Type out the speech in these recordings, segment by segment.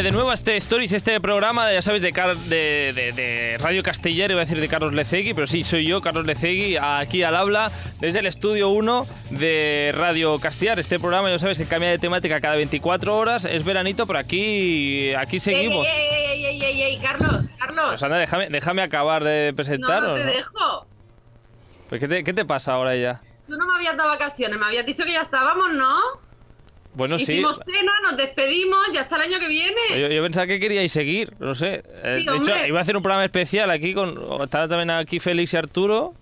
eh, de nuevo a este Stories, este programa, ya sabes, de, Car- de, de- de Radio Castellar, iba a decir de Carlos Lecegui, pero sí, soy yo, Carlos Lecegui, aquí al habla, desde el estudio 1 de Radio Castellar. Este programa, ya sabes, que cambia de temática cada 24 horas, es veranito, pero aquí, aquí seguimos. Ey, ey, ey, ey, ey, ey, Carlos, Carlos. Pues anda, déjame, déjame acabar de no, presentar. no ¿o te no? dejo. Pues, ¿qué, te, qué te pasa ahora ya? Tú no me habías dado vacaciones, me habías dicho que ya estábamos, ¿no? Bueno, sí. Cena, nos despedimos, ya hasta el año que viene. Yo, yo pensaba que queríais seguir, no sé. Eh, Sí, de hecho, iba a hacer un programa especial aquí con. Estaba también aquí Félix y Arturo.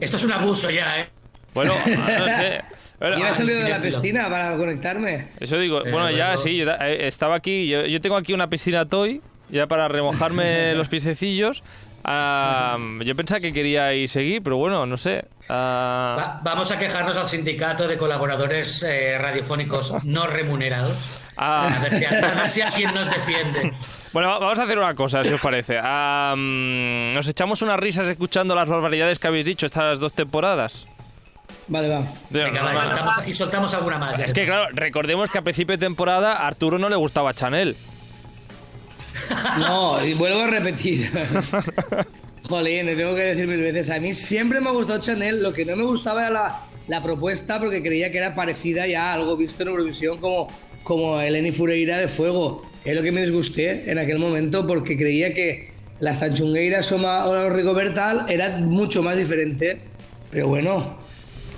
Esto es un abuso ya, ¿eh? Bueno, no sé. Bueno, he ah, salido de la piscina para conectarme. eso digo, Eh, bueno, ya bueno. sí, yo eh, estaba aquí. Yo, yo tengo aquí una piscina toy, ya para remojarme los piececillos. Ah, yo pensaba que queríais seguir, pero bueno, no sé. Ah, Va- vamos a quejarnos al sindicato de colaboradores eh, radiofónicos no remunerados. ah, A ver, si, a ver si alguien nos defiende. Bueno, va- vamos a hacer una cosa, si os parece. Mm, nos echamos unas risas escuchando las barbaridades que habéis dicho estas dos temporadas. Vale, va. Venga, va, y, soltamos, y soltamos alguna más. Es que, claro, recordemos que a principio de temporada a Arturo no le gustaba Chanel. No, y vuelvo a repetir. Jolín, le tengo que decir mil veces. A mí siempre me ha gustado Chanel. Lo que no me gustaba era la, la propuesta porque creía que era parecida ya a algo visto en Eurovisión como, como Eleni Fureira de Fuego. Es lo que me disgusté en aquel momento porque creía que las Tanchungueiras o los Rigobertal era mucho más diferente. Pero bueno,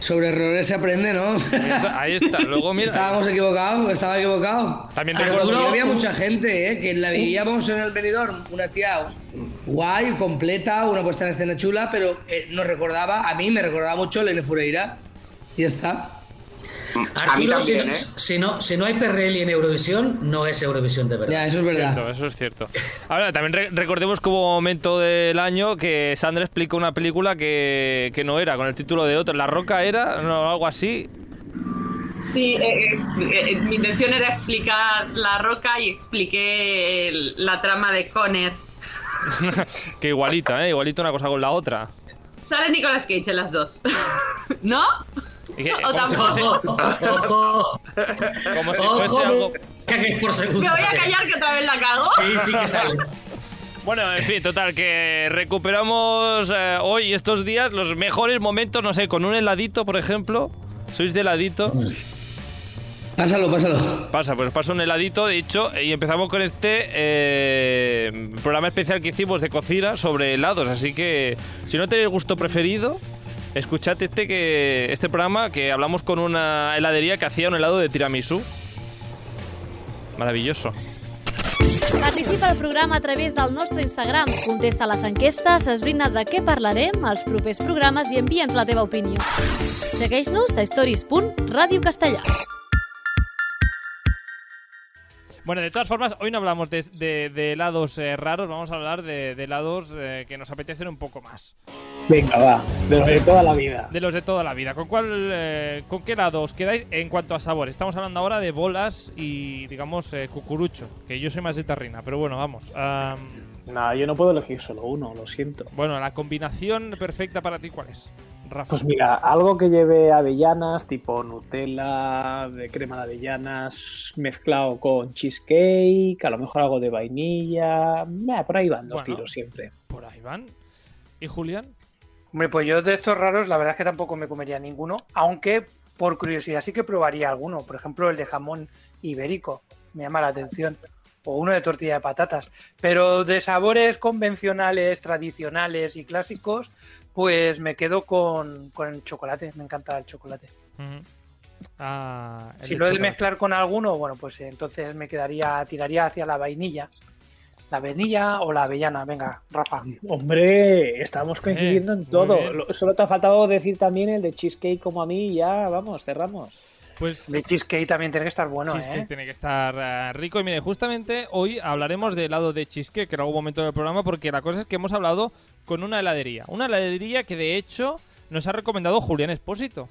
sobre errores se aprende, ¿no? Ahí está. Luego, mira. Estábamos equivocados, estaba equivocado. También Pero recuerdo- porque había mucha gente, ¿eh? que la veíamos en el venidor, una tía guay, completa, una puesta en escena chula, pero eh, nos recordaba, a mí me recordaba mucho Lene Fureira. Y ya está. A mí Arturo, si, también, no- ¿eh? si no, si no hay Perrelli en Eurovisión, no es Eurovisión de verdad. Ya, eso es verdad. Cierto, eso es cierto. Ahora, también re- recordemos que hubo un momento del año que Sandra explicó una película que, que no era, con el título de otro. La Roca era, no, algo así. Sí, eh, eh, eh, mi intención era explicar la roca y expliqué el- la trama de Conner. que igualita, ¿eh? Igualita una cosa con la otra. Sale Nicolas Cage en las dos. ¿No? O como si fuese, ¡Ojo! ¡Ojo! como si ¡Ojo! fuese algo... Que por Me segunda voy a callar que otra vez la cago. Sí, sí que sale. Bueno, en fin, total, que recuperamos eh, hoy, estos días, los mejores momentos, no sé, con un heladito, por ejemplo. ¿Sois de heladito? Pásalo, pásalo. Pasa, pues pasa un heladito, de hecho, y empezamos con este eh, programa especial que hicimos de cocina sobre helados. Así que, si no tenéis gusto preferido, escuchad este, que, este programa que hablamos con una heladería que hacía un helado de tiramisú. Maravilloso. Participa al programa a través del nostre Instagram. Contesta les enquestes, esbrina de què parlarem als propers programes i envia'ns la teva opinió. Segueix-nos a stories.radiocastellà. Bueno, de todas formas, hoy no hablamos de, de- de helados eh, raros, vamos a hablar de, de helados eh, que nos apetecen un poco más. Venga, va. De lo de toda la vida. De los de toda la vida. ¿Con cuál, eh, con qué helado os quedáis en cuanto a sabor? Estamos hablando ahora de bolas y, digamos, eh, cucurucho, que yo soy más de tarrina, pero bueno, vamos. am, Nada, yo no puedo elegir solo uno, lo siento. bueno, la combinación perfecta para ti, ¿cuál es? Rafa. Pues mira, algo que lleve avellanas, tipo Nutella, de crema de avellanas, mezclado con cheesecake, a lo mejor algo de vainilla. Por ahí van los Bueno. tiros siempre. Por ahí van. ¿Y Julián? Hombre, pues yo de estos raros, la verdad es que tampoco me comería ninguno, aunque por curiosidad sí que probaría alguno. Por ejemplo, el de jamón ibérico, me llama la atención. O uno de tortilla de patatas. Pero de sabores convencionales, tradicionales y clásicos, pues me quedo con, con el chocolate. Me encanta el chocolate. Ah, el Si lo he de mezclar con alguno, bueno, pues entonces me quedaría, tiraría hacia la vainilla. La vainilla o la avellana. Venga, Rafa. Hombre, estamos coincidiendo Eh, en todo. Lo- Solo te ha faltado decir también el de cheesecake como a mí y ya, vamos, cerramos. Pues El cheesecake también tiene que estar bueno, cheesecake ¿eh? tiene que estar eh, rico. Y mire, justamente hoy hablaremos de helado de cheesecake en algún momento del programa, porque la cosa es que hemos hablado con una heladería. Una heladería que de hecho nos ha recomendado Julián Espósito.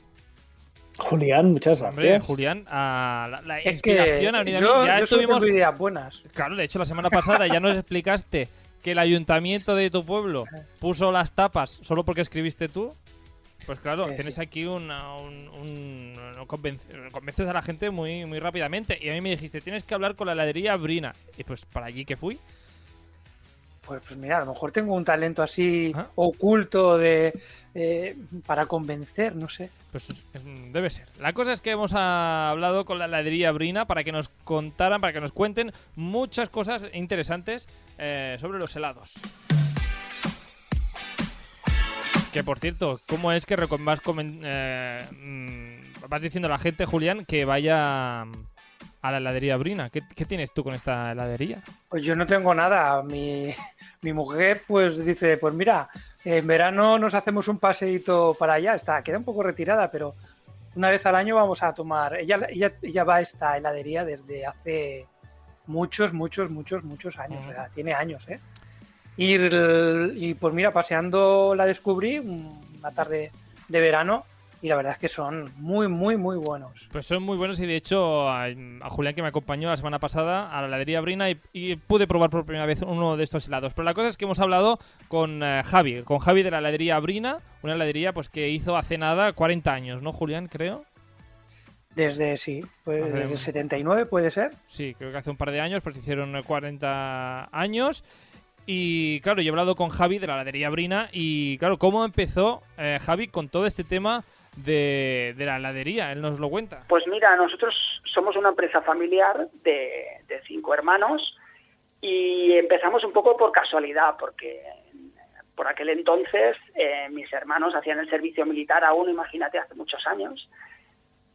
Julián, muchas gracias. Hombre, Julián, a la, la Es que inspiración ha venido a mí. yo, Ya yo estuvimos. ideas buenas. Claro, de hecho, la semana pasada ya nos explicaste que el ayuntamiento de tu pueblo puso las tapas solo porque escribiste tú. Pues claro, tienes sí. aquí una, un, un- un convenc- convences a la gente muy, muy rápidamente. Y a mí me dijiste, tienes que hablar con la heladería Brina. Y pues para allí que fui. Pues, pues mira, a lo mejor tengo un talento así Ah. oculto de eh, para convencer, no sé. Pues mm, debe ser. La cosa es que hemos hablado con la heladería Brina para que nos contaran, para que nos cuenten muchas cosas interesantes eh, sobre los helados. Que por cierto, ¿cómo es que vas, eh, mm, vas diciendo a la gente, Julián, que vaya a la heladería Brina? ¿Qué, qué tienes tú con esta heladería? Pues yo no tengo nada. Mi, mi mujer pues dice, pues mira, en verano nos hacemos un paseíto para allá. Está, queda un poco retirada, pero una vez al año vamos a tomar. Ella, ella, ella va a esta heladería desde hace muchos, muchos, muchos, muchos años. O sea, tiene años, ¿eh? Y, y pues mira, paseando la descubrí una tarde de verano y la verdad es que son muy, muy, muy buenos. Pues son muy buenos y de hecho a, a Julián que me acompañó la semana pasada a la heladería Brina y, y pude probar por primera vez uno de estos helados. Pero la cosa es que hemos hablado con eh, Javi, con Javi de la heladería Brina, una heladería pues que hizo hace nada 40 años, ¿no, Julián? Creo. Desde, sí, pues Hace- desde el 79 puede ser. Sí, creo que hace un par de años, pues hicieron eh, 40 años. Y claro, yo he hablado con Javi de la heladería Brina y claro, ¿cómo empezó eh, Javi con todo este tema de, de la heladería? Él nos lo cuenta. Pues mira, nosotros somos una empresa familiar de, de cinco hermanos y empezamos un poco por casualidad, porque por aquel entonces eh, mis hermanos hacían el servicio militar aún, imagínate, hace muchos años.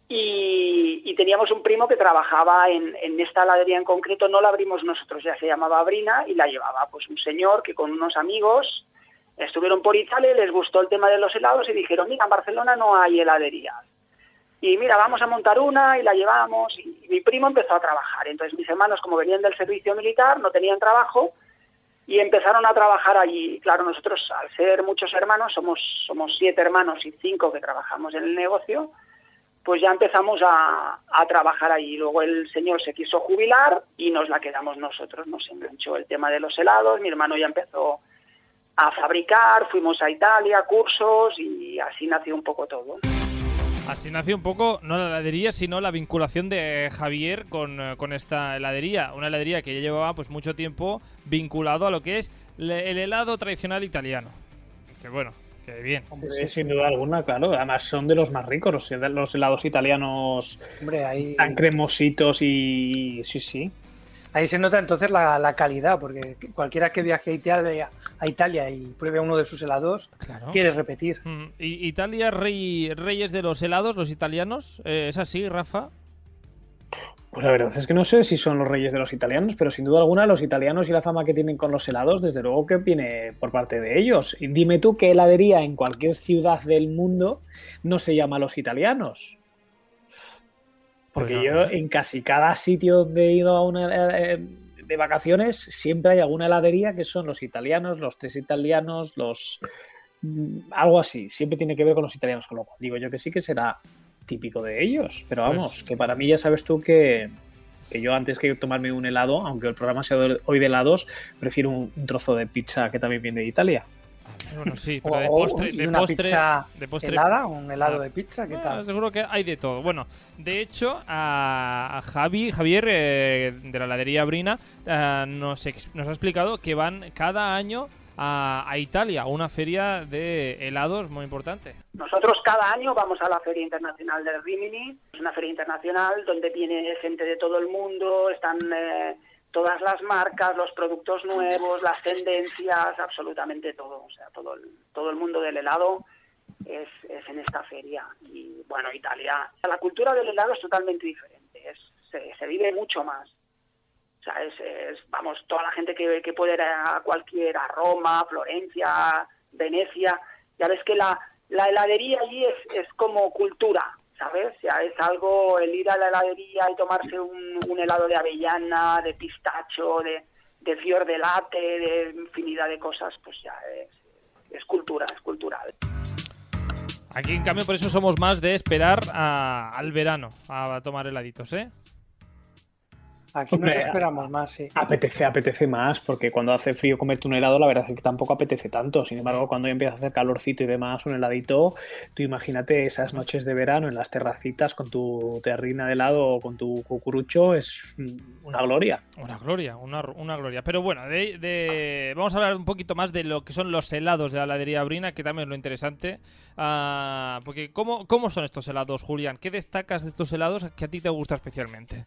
Y, teníamos un primo que trabajaba en, en esta heladería en concreto, no la abrimos nosotros, ya se llamaba Brina y la llevaba pues un señor que con unos amigos estuvieron por Italia, les gustó el tema de los helados y dijeron, mira, en Barcelona no hay heladerías. Y mira, vamos a montar una y la llevamos. Y mi primo empezó a trabajar. Entonces mis hermanos, como venían del servicio militar, no tenían trabajo y empezaron a trabajar allí. Claro, nosotros, al ser muchos hermanos, somos, somos siete hermanos y cinco que trabajamos en el negocio, pues ya empezamos a, a trabajar allí. Luego el señor se quiso jubilar y nos la quedamos nosotros. Nos enganchó el tema de los helados. Mi hermano ya empezó a fabricar, fuimos a Italia, cursos y así nació un poco todo. Así nació un poco, no la heladería, sino la vinculación de Javier con, eh, con esta heladería. Una heladería que ya llevaba pues mucho tiempo vinculado a lo que es el helado tradicional italiano. Que bueno, que bien. Hombre, Sí, sin duda alguna, claro. Además son de los más ricos los, los helados italianos hombre, ahí, tan cremositos y sí, sí. Ahí se nota entonces la, la calidad, porque cualquiera que viaje a Italia, a Italia y pruebe uno de sus helados, Claro. quiere repetir. Mm, ¿Y Italia, rey, reyes de los helados, los italianos? Eh, ¿Es así, Rafa? Pues la verdad es que no sé si son los reyes de los italianos, pero sin duda alguna los italianos y la fama que tienen con los helados, desde luego que viene por parte de ellos. Y dime tú qué heladería en cualquier ciudad del mundo no se llama los italianos. Porque Pues no, yo no en casi cada sitio donde he ido a una, eh, de vacaciones siempre hay alguna heladería que son los italianos, los tres italianos, los mm, algo así. Siempre tiene que ver con los italianos, con lo cual digo yo que sí que será típico de ellos. Pero Pues- vamos, que para mí ya sabes tú que, que yo antes que tomarme un helado, aunque el programa sea hoy de helados, prefiero un trozo de pizza que también viene de Italia. Bueno, sí, O, pero de postre, de una postre, pizza de postre helada, un helado de pizza, ¿qué Ah, tal? seguro que hay de todo. Bueno, de hecho, a, Javi, Javier eh, de la heladería Brina eh, nos, ex- nos ha explicado que van cada año a, a Italia, a una feria de helados muy importante. Nosotros cada año vamos a la Feria Internacional del Rimini, es una feria internacional donde viene gente de todo el mundo, están eh, todas las marcas, los productos nuevos, las tendencias, absolutamente todo, o sea, todo el, todo el mundo del helado es, en esta feria. Y bueno, Italia, la cultura del helado es totalmente diferente, es, se, vive mucho más. O sea, es, vamos, toda la gente que, puede ir a cualquier, a Roma, Florencia, Venecia, ya ves que la, la heladería allí es, es como cultura, ¿sabes? Sea, es algo, el ir a la heladería y tomarse un, un helado de avellana, de pistacho, de, de fior de latte, de infinidad de cosas, pues ya es, es cultura, es cultural. Aquí, en cambio, por eso somos más de esperar al verano a tomar heladitos, ¿eh? Aquí nos esperamos más, sí. Apetece, apetece más, porque cuando hace frío comerte un helado, la verdad es que tampoco apetece tanto. Sin embargo, cuando ya empieza a hacer calorcito y demás, un heladito, tú imagínate esas noches de verano en las terracitas con tu terrina de helado o con tu cucurucho, es una gloria. Una gloria, una, una gloria. Pero bueno, de, de- vamos a hablar un poquito más de lo que son los helados de la heladería Brina, que también es lo interesante. Ah, porque, ¿cómo, ¿cómo son estos helados, Julián? ¿Qué destacas de estos helados que a ti te gusta especialmente?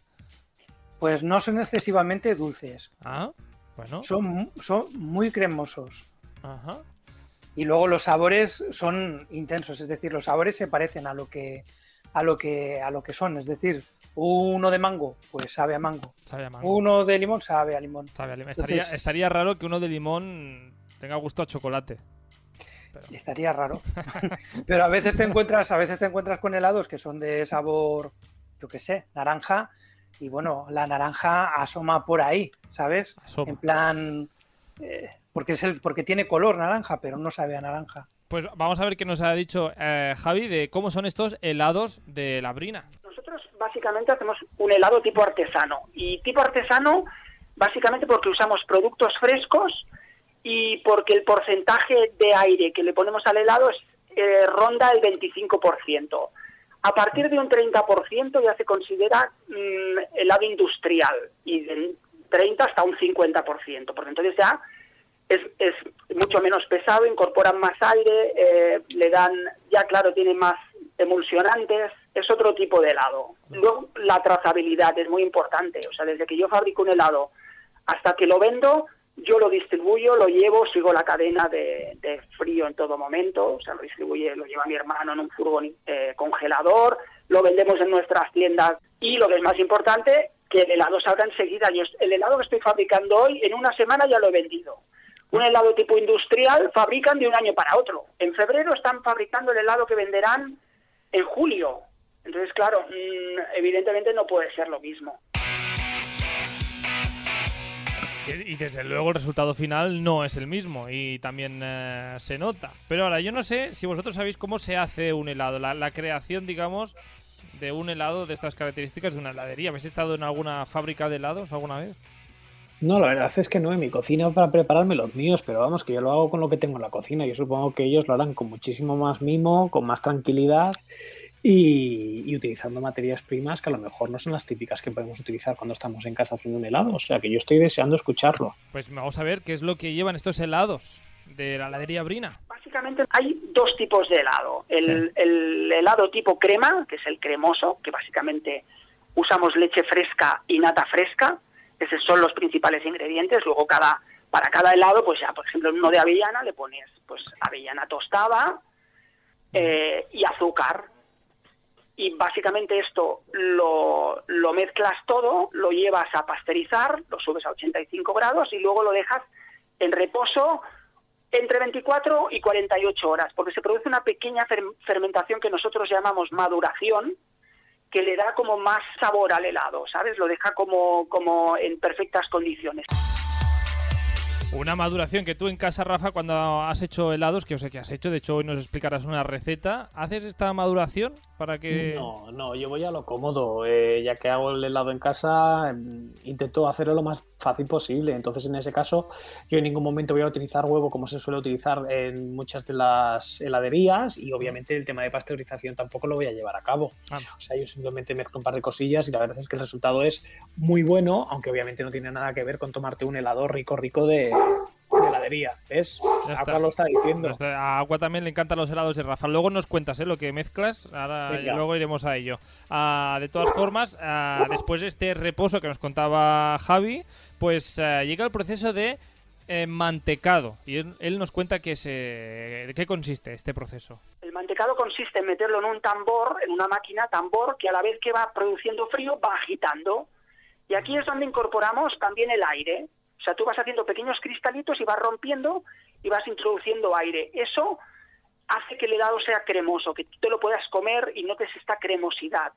Pues no son excesivamente dulces. Ah, bueno. Son, son muy cremosos. Ajá. Y luego los sabores son intensos, es decir, los sabores se parecen a lo que a lo que a lo que son, es decir, uno de mango, pues sabe a mango. Sabe a mango. Uno de limón sabe a limón. Sabe a limón. Estaría, Entonces- estaría raro que uno de limón tenga gusto a chocolate. Estaría raro. Pero a veces te encuentras, a veces te encuentras con helados que son de sabor, yo qué sé, naranja. Y bueno, la naranja asoma por ahí, ¿sabes? Asoma. En plan. eh, porque, es el, porque tiene color naranja, pero no sabe a naranja. Pues vamos a ver qué nos ha dicho eh, Javi de cómo son estos helados de la Brina. Nosotros básicamente hacemos un helado tipo artesano. Y tipo artesano básicamente porque usamos productos frescos y porque el porcentaje de aire que le ponemos al helado es, eh, ronda el 25%. A partir de un 30% ya se considera mm, helado industrial y del 30 hasta un 50%, porque entonces ya es, es mucho menos pesado, incorporan más aire, eh, le dan, ya claro, tiene más emulsionantes, es otro tipo de helado. Luego la trazabilidad es muy importante, o sea, desde que yo fabrico un helado hasta que lo vendo, yo lo distribuyo, lo llevo, sigo la cadena de, frío en todo momento, o sea, lo distribuye, lo lleva mi hermano en un furgón eh, congelador, lo vendemos en nuestras tiendas y lo que es más importante, que el helado salga enseguida. Yo, el helado que estoy fabricando hoy, en una semana ya lo he vendido. Un helado tipo industrial fabrican de un año para otro. En febrero están fabricando el helado que venderán en julio. Entonces, claro, mm, evidentemente no puede ser lo mismo. Y desde luego el resultado final no es el mismo y también eh, se nota. Pero ahora, yo no sé si vosotros sabéis cómo se hace un helado, la, la creación, digamos, de un helado de estas características de una heladería. ¿Habéis estado en alguna fábrica de helados alguna vez? No, la verdad es que no en mi cocina para prepararme los míos, pero vamos, que yo lo hago con lo que tengo en la cocina. Yo supongo que ellos lo harán con muchísimo más mimo, con más tranquilidad y, y utilizando materias primas que a lo mejor no son las típicas que podemos utilizar cuando estamos en casa haciendo un helado. O sea que yo estoy deseando escucharlo. Pues vamos a ver qué es lo que llevan estos helados de la heladería Brina. Básicamente hay dos tipos de helado. El, el helado tipo crema, que es el cremoso, que básicamente usamos leche fresca y nata fresca. Esos son los principales ingredientes. Luego cada para cada helado, pues ya, por ejemplo, en uno de avellana le pones pues avellana tostada eh, y azúcar. Y básicamente esto lo, mezclas todo, lo llevas a pasteurizar, lo subes a 85 grados y luego lo dejas en reposo entre 24 y 48 horas, porque se produce una pequeña fer- fermentación que nosotros llamamos maduración, que le da como más sabor al helado, ¿sabes? Lo deja como, como en perfectas condiciones. Una maduración que tú en casa, Rafa, cuando has hecho helados, que yo sé que has hecho, de hecho hoy nos explicarás una receta, ¿haces esta maduración para que... No, no, yo voy a lo cómodo. eh, ya que hago el helado en casa, mm, intento hacerlo lo más fácil posible. Entonces, en ese caso, yo en ningún momento voy a utilizar huevo como se suele utilizar en muchas de las heladerías y obviamente el tema de pasteurización tampoco lo voy a llevar a cabo. Ah. O sea, yo simplemente mezclo un par de cosillas y la verdad es que el resultado es muy bueno, aunque obviamente no tiene nada que ver con tomarte un helado rico, rico de, de heladería. ¿Ves? Ya Agua está. lo está diciendo. A Agua también le encantan los helados de Rafa. Luego nos cuentas ¿eh? lo que mezclas. Ahora Venga. luego iremos a ello. Ah, de todas formas, ah, después de este reposo que nos contaba Javi, pues ah, llega el proceso de eh, mantecado. Y él, él nos cuenta que se, de qué consiste este proceso. El mantecado consiste en meterlo en un tambor, en una máquina tambor, que a la vez que va produciendo frío va agitando. Y aquí es donde incorporamos también el aire. O sea, tú vas haciendo pequeños cristalitos y vas rompiendo y vas introduciendo aire. Eso hace que el helado sea cremoso, que tú te lo puedas comer y notes esta cremosidad,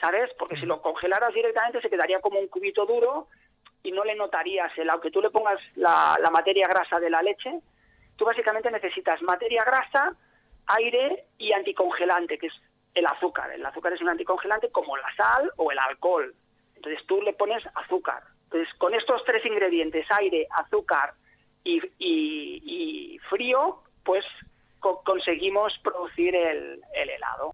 ¿sabes? Porque si lo congelaras directamente se quedaría como un cubito duro y no le notarías el, aunque tú le pongas la, la materia grasa de la leche, tú básicamente necesitas materia grasa, aire y anticongelante, que es el azúcar. El azúcar es un anticongelante como la sal o el alcohol. Entonces tú le pones azúcar. Entonces con estos tres ingredientes, aire, azúcar y, y- y frío, pues co- conseguimos producir el, el helado.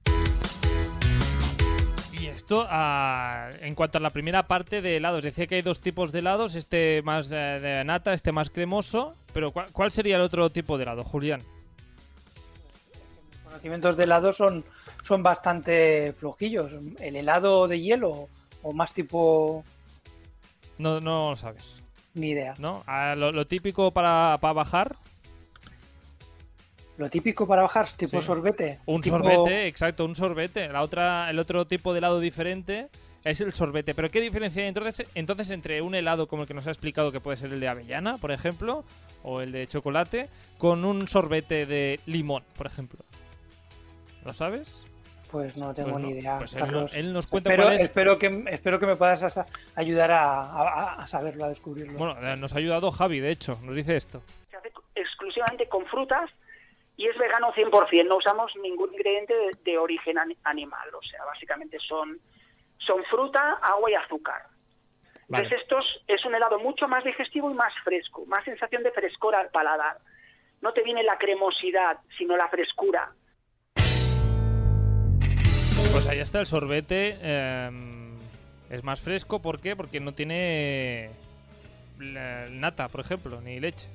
Y esto, ah, en cuanto a la primera parte de helados, decía que hay dos tipos de helados, este más eh, de nata, este más cremoso, pero ¿cuál, cuál sería el otro tipo de helado, Julián? Los conocimientos de helado son, son bastante flojillos. ¿El helado de hielo o más tipo... No, no lo sabes, Ni idea. ¿no? Lo, lo típico para, para bajar, Lo típico para bajar, tipo Sí. sorbete. un tipo- sorbete, exacto, un sorbete. La otra, el otro tipo de helado diferente es el sorbete. Pero ¿qué diferencia hay entonces, entonces entre un helado como el que nos ha explicado que puede ser el de avellana, por ejemplo, o el de chocolate, con un sorbete de limón, por ejemplo? ¿Lo sabes? Pues no tengo Pues no, ni idea. pues él, Carlos. él nos cuenta espero, cuál es. espero, que, espero que me puedas ayudar a, a- a saberlo, a descubrirlo. Bueno, eh, nos ha ayudado Javi, de hecho, nos dice esto. Se hace exclusivamente con frutas y es vegano 100%. No usamos ningún ingrediente de, de origen ani- animal. O sea, básicamente son, son fruta, agua y azúcar. Vale. Entonces estos es un helado mucho más digestivo y más fresco, más sensación de frescor al paladar. No te viene la cremosidad, sino la frescura. Pues ahí está el sorbete. eh, es más fresco, ¿por qué? Porque no tiene nata, por ejemplo, ni leche.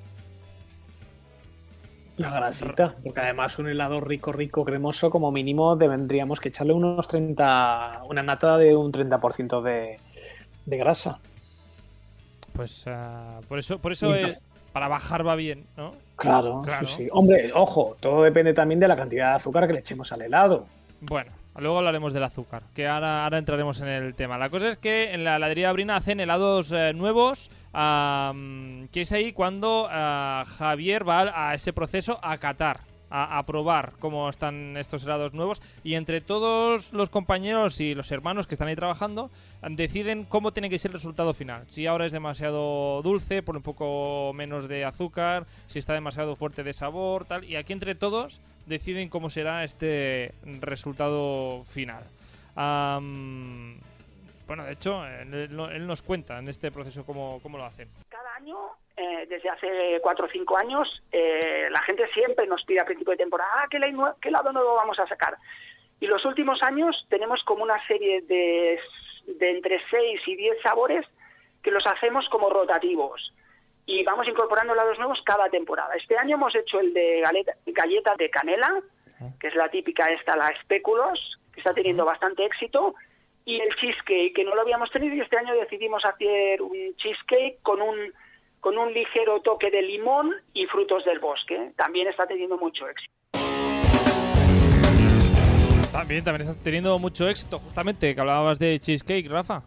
La grasita, porque además un helado rico, rico, cremoso, como mínimo tendríamos que echarle unos 30, una nata de un 30% de, de grasa. Pues ah, por eso, por eso es, para bajar va bien, ¿no? Claro, Claro. sí, sí. Hombre, ojo, todo depende también de la cantidad de azúcar que le echemos al helado. Bueno, luego hablaremos del azúcar, que ahora, ahora entraremos en el tema. La cosa es que en la heladería Brina hacen helados eh, nuevos, que es ahí cuando ah, Javier va a ese proceso a catar, a, a probar cómo están estos helados nuevos, y entre todos los compañeros y los hermanos que están ahí trabajando, deciden cómo tiene que ser el resultado final. Si ahora es demasiado dulce, por un poco menos de azúcar, si está demasiado fuerte de sabor, tal. Y aquí entre todos deciden cómo será este resultado final. Am, bueno, de hecho, él, nos cuenta en este proceso cómo, cómo lo hacen. Cada año, eh, desde hace cuatro o cinco años, eh, la gente siempre nos pide a principio de temporada, ah, ¿qué, helado nuevo vamos a sacar? Y los últimos años tenemos como una serie de, de entre 6 y 10 sabores que los hacemos como rotativos. Y vamos incorporando helados nuevos cada temporada. Este año hemos hecho el de galeta, galleta de canela, que es la típica esta, la espéculos, que está teniendo bastante éxito, y el cheesecake, que no lo habíamos tenido, y este año decidimos hacer un cheesecake con un, con un ligero toque de limón y frutos del bosque. También está teniendo mucho éxito. También, también estás teniendo mucho éxito, justamente, que hablabas de cheesecake, Rafa.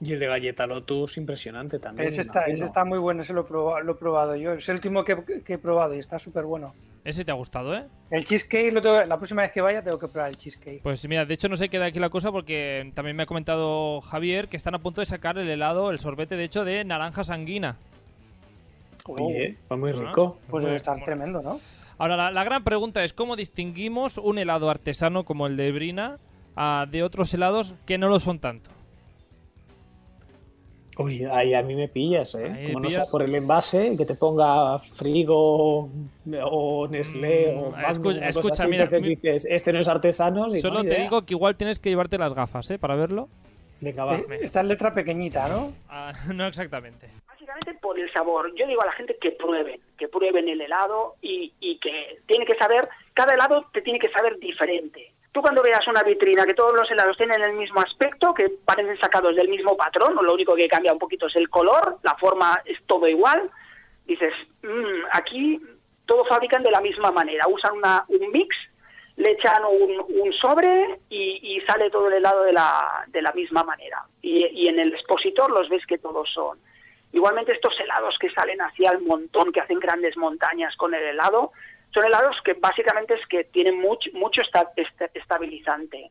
Y el de galleta Lotus, impresionante también. Ese está, ese está muy bueno, ese lo he probado, lo he probado yo. Es el último que, que he probado y está súper bueno. Ese te ha gustado, ¿eh? El cheesecake, lo tengo- la próxima vez que vaya tengo que probar el cheesecake. Pues mira, de hecho no se queda aquí la cosa porque también me ha comentado Javier que están a punto de sacar el helado, el sorbete, de hecho, de naranja sanguina. Oye, pues muy Ah. rico. Pues debe Muy- estar tremendo, ¿no? Ahora, la, la gran pregunta es cómo distinguimos un helado artesano como el de Brina ah, de otros helados que no lo son tanto. Uy, ahí a mí me pillas, ¿eh? Ahí Como no pillas. sea por el envase, que te ponga Frigo o Nestlé Mm, o escucha, así, mira, mi- dices, este no es artesano. y Solo no, te digo que igual tienes que llevarte las gafas, ¿eh? Para verlo. Venga, va. Eh, Está en letra pequeñita, ¿no? Ah, no exactamente. Básicamente por el sabor. Yo digo a la gente que prueben, que prueben el helado y, y que tiene que saber, cada helado te tiene que saber diferente. Tú cuando veas una vitrina que todos los helados tienen el mismo aspecto, que parecen sacados del mismo patrón, lo único que cambia un poquito es el color, la forma es todo igual, dices, "Mm, aquí todo fabrican de la misma manera, usan una, un mix, le echan un, sobre y, y sale todo el helado de la, de la misma manera. Y, y en el expositor los ves que todos son. Igualmente estos helados que salen hacia el montón, que hacen grandes montañas con el helado, son helados que básicamente es que tienen mucho, esta- esta- estabilizante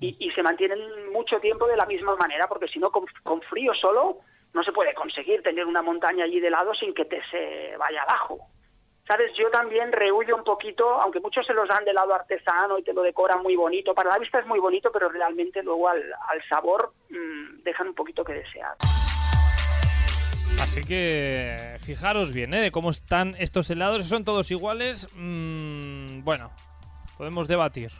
y, se mantienen mucho tiempo de la misma manera, porque si no, con, con frío solo no se puede conseguir tener una montaña allí de helado sin que te se vaya abajo. ¿Sabes? Yo también rehuyo un poquito, aunque muchos se los dan de lado artesano y te lo decoran muy bonito. Para la vista es muy bonito, pero realmente luego al, al sabor mmm, dejan un poquito que desear. Así que fijaros bien, ¿eh? De cómo están estos helados. ¿Son todos iguales? Mmm, bueno, podemos debatir.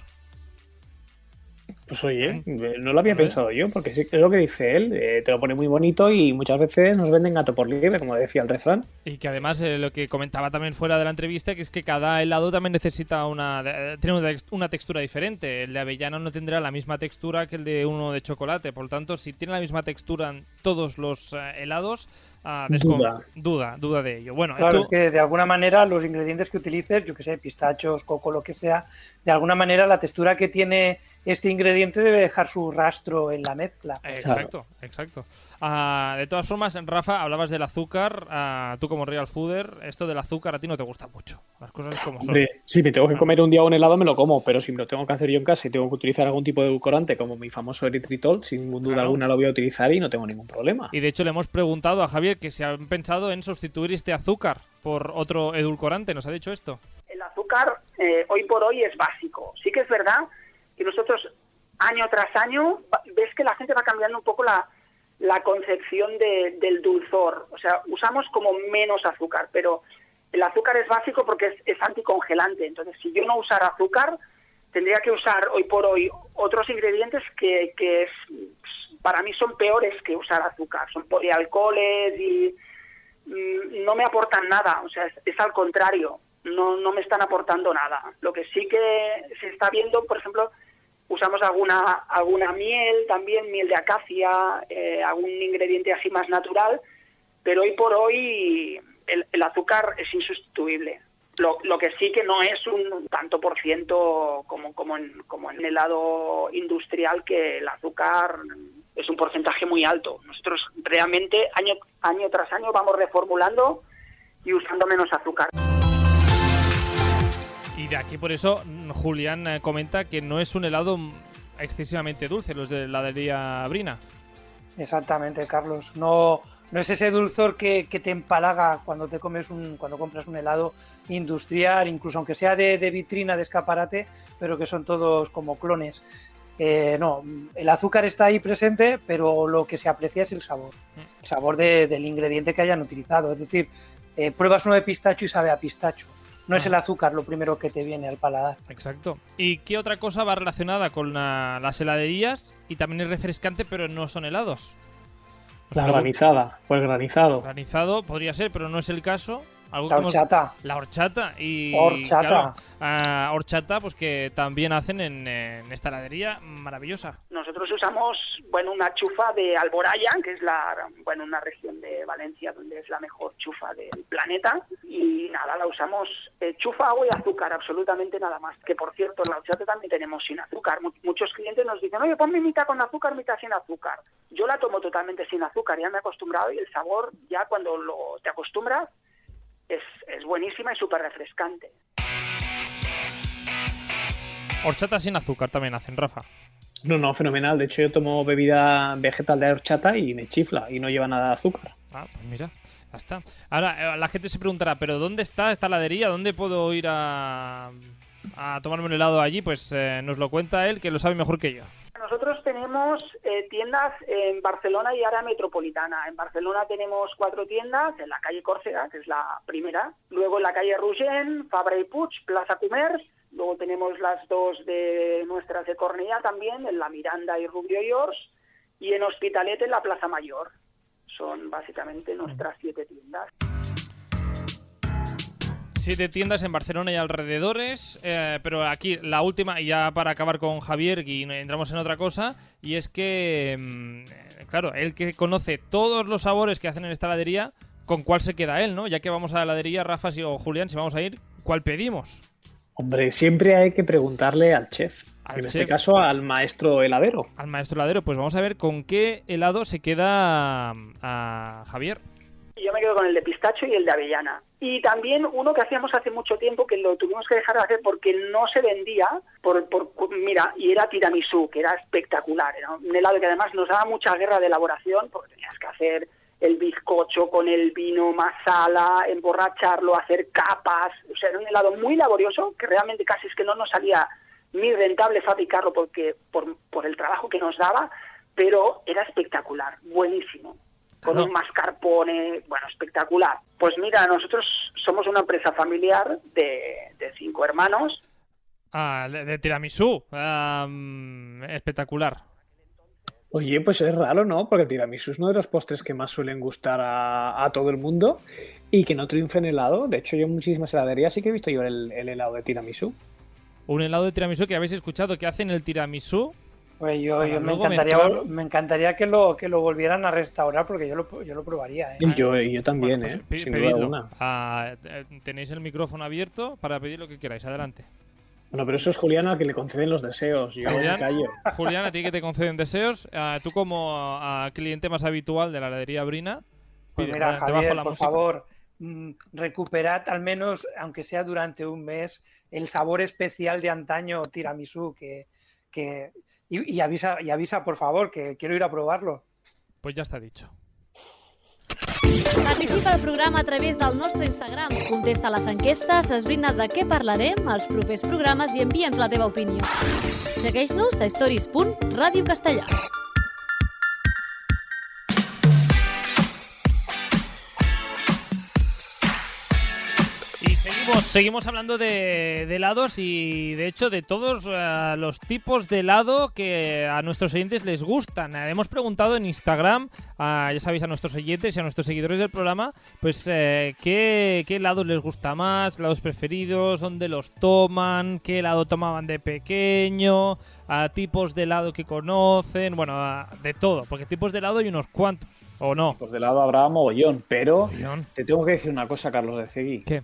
Pues oye, no lo había pensado yo, porque es lo que dice él, eh, te lo pone muy bonito y muchas veces nos venden gato por liebre, como decía el refrán. Y que además eh, lo que comentaba también fuera de la entrevista, que es que cada helado también necesita una, eh, tiene una, textura diferente. El de avellana no tendrá la misma textura que el de uno de chocolate, por lo tanto, si tiene la misma textura en todos los helados, Uh, duda. duda, duda de ello. Bueno, claro, tú... es que de alguna manera los ingredientes que utilices, yo que sé, pistachos, coco, lo que sea, de alguna manera la textura que tiene este ingrediente debe dejar su rastro en la mezcla. Exacto, claro. exacto. Uh, de todas formas, Rafa, hablabas del azúcar, uh, tú como real fooder, esto del azúcar a ti no te gusta mucho. Las cosas como son. Hombre, si me tengo que comer un día un helado me lo como, pero si me lo tengo que hacer yo en casa y tengo que utilizar algún tipo de edulcorante como mi famoso eritritol, sin duda claro. alguna lo voy a utilizar y no tengo ningún problema. Y de hecho le hemos preguntado a Javier que si han pensado en sustituir este azúcar por otro edulcorante, ¿nos ha dicho esto? El azúcar eh, hoy por hoy es básico. Sí que es verdad que nosotros año tras año ves que la gente va cambiando un poco la, la concepción de, del dulzor. O sea, usamos como menos azúcar, pero el azúcar es básico porque es, es anticongelante. Entonces, si yo no usara azúcar, tendría que usar hoy por hoy otros ingredientes que, que es, para mí son peores que usar azúcar. Son polialcoholes y mm, no me aportan nada. O sea, es, al contrario. No, no me están aportando nada. Lo que sí que se está viendo, por ejemplo, usamos alguna, alguna miel, también miel de acacia, eh, algún ingrediente así más natural, pero hoy por hoy el, azúcar es insustituible. Lo, lo, que sí que no es un tanto por ciento como, como, en, como en el helado industrial, que el azúcar es un porcentaje muy alto. Nosotros realmente año, año tras año vamos reformulando y usando menos azúcar. Y de aquí por eso Julián eh, comenta que no es un helado excesivamente dulce, los de la heladería Brina. Exactamente, Carlos. No, no es ese dulzor que, que, te empalaga cuando te comes un, cuando compras un helado industrial, incluso aunque sea de, de vitrina, de escaparate, pero que son todos como clones. Eh, no, el azúcar está ahí presente, pero lo que se aprecia es el sabor, el sabor de, del ingrediente que hayan utilizado. Es decir, eh, pruebas uno de pistacho y sabe a pistacho. No es el azúcar lo primero que te viene al paladar. Exacto. ¿Y qué otra cosa va relacionada con la, las heladerías? Y también es refrescante, pero no son helados. La granizada, o el granizado. Granizado podría ser, pero no es el caso. Algo la horchata. La horchata. Y, horchata. Claro, uh, horchata, pues que también hacen en, en, esta heladería maravillosa. Nosotros usamos, bueno, una chufa de Alboraya, que es la, bueno, una región de Valencia donde es la mejor chufa del planeta. Y nada, la usamos eh, chufa, agua y azúcar, absolutamente nada más. Que por cierto, en la horchata también tenemos sin azúcar. Muchos clientes nos dicen, oye, ponme mitad con azúcar, mitad sin azúcar. Yo la tomo totalmente sin azúcar, ya me he acostumbrado y el sabor, ya cuando lo, te acostumbras, es, es buenísima y súper refrescante. Horchata sin azúcar también hacen, Rafa. No, no, fenomenal. De hecho, yo tomo bebida vegetal de horchata y me chifla y no lleva nada de azúcar. Ah, pues mira, ya está. Ahora, la gente se preguntará, ¿pero dónde está esta heladería? ¿Dónde puedo ir a, a tomarme un helado allí? Pues eh, nos lo cuenta él, que lo sabe mejor que yo. Nosotros tenemos eh, tiendas en Barcelona y área metropolitana. En Barcelona tenemos cuatro tiendas, en la calle Córcega, que es la primera, luego en la calle Rugent, Fabra y Puig, Plaza Comerç, luego tenemos las dos de nuestras de Cornellà también, en la Miranda y Rubio y y en Hospitalet en la Plaza Mayor. Son básicamente nuestras siete tiendas. Siete tiendas en Barcelona y alrededores, eh, pero aquí la última, y ya para acabar con Javier y entramos en otra cosa, y es que, mmm, claro, él que conoce todos los sabores que hacen en esta heladería, ¿con cuál se queda él, no? Ya que vamos a la heladería, Rafa si, o Julián, si vamos a ir, ¿cuál pedimos? Hombre, siempre hay que preguntarle al chef. Al en chef. este caso, al maestro heladero. Al maestro heladero, pues vamos a ver con qué helado se queda a Javier. Yo me quedo con el de pistacho y el de avellana. Y también uno que hacíamos hace mucho tiempo que lo tuvimos que dejar de hacer porque no se vendía, por, por mira, y era tiramisú, que era espectacular. Era un helado que además nos daba mucha guerra de elaboración porque tenías que hacer el bizcocho con el vino masala, emborracharlo, hacer capas, o sea, era un helado muy laborioso que realmente casi es que no nos salía ni rentable fabricarlo porque por, por el trabajo que nos daba, pero era espectacular, buenísimo. Con un mascarpone, bueno, espectacular. Pues mira, nosotros somos una empresa familiar de, de cinco hermanos Ah, de, de tiramisú. Espectacular. Oye, pues es raro, ¿no? Porque el tiramisú es uno de los postres que más suelen gustar a, a todo el mundo y que no triunfe en helado. De hecho, yo en muchísimas heladerías sí que he visto yo el, el helado de tiramisú. Un helado de tiramisú que habéis escuchado que hacen el tiramisú. Pues yo, me, encantaría, mezclarlo. me encantaría que lo, que lo volvieran a restaurar porque yo lo, yo lo probaría. ¿eh? Y yo, y yo también, Bueno, ¿eh? pues, pi- Sin duda alguna. Ah, eh, tenéis el micrófono abierto para pedir lo que queráis. Adelante. Bueno, pero eso es Julián al que le conceden los deseos. Yo Julián. callo. Julián, a ti que te conceden deseos, ah, tú como ah, cliente más habitual de la heladería Brina, Pues pide, mira, te bajo Javier, la por música. favor, mm, recuperad al menos, aunque sea durante un mes, el sabor especial de antaño tiramisú que, que y, y avisa, y avisa, por favor, que quiero ir a probarlo. Pues ya está dicho. Participa al programa a través del nostre Instagram. Contesta a les enquestes, esbrina de què parlarem als propers programes i envia'ns la teva opinió. Segueix-nos a stories.radiocastellà. Y seguimos, hablando de, de helados y de hecho de todos eh, los tipos de helado que a nuestros oyentes les gustan. Eh, hemos preguntado en Instagram, a- ya sabéis, a nuestros oyentes y a nuestros seguidores del programa, pues eh, qué, qué helados les gusta más, helados preferidos, dónde los toman, qué helado tomaban de pequeño, tipos de helado que conocen, bueno, de todo, porque tipos de helado hay unos cuantos, ¿o no? Pues de helado habrá mogollón, pero Mogollón. te tengo que decir una cosa, Carlos de Cegui. ¿Qué?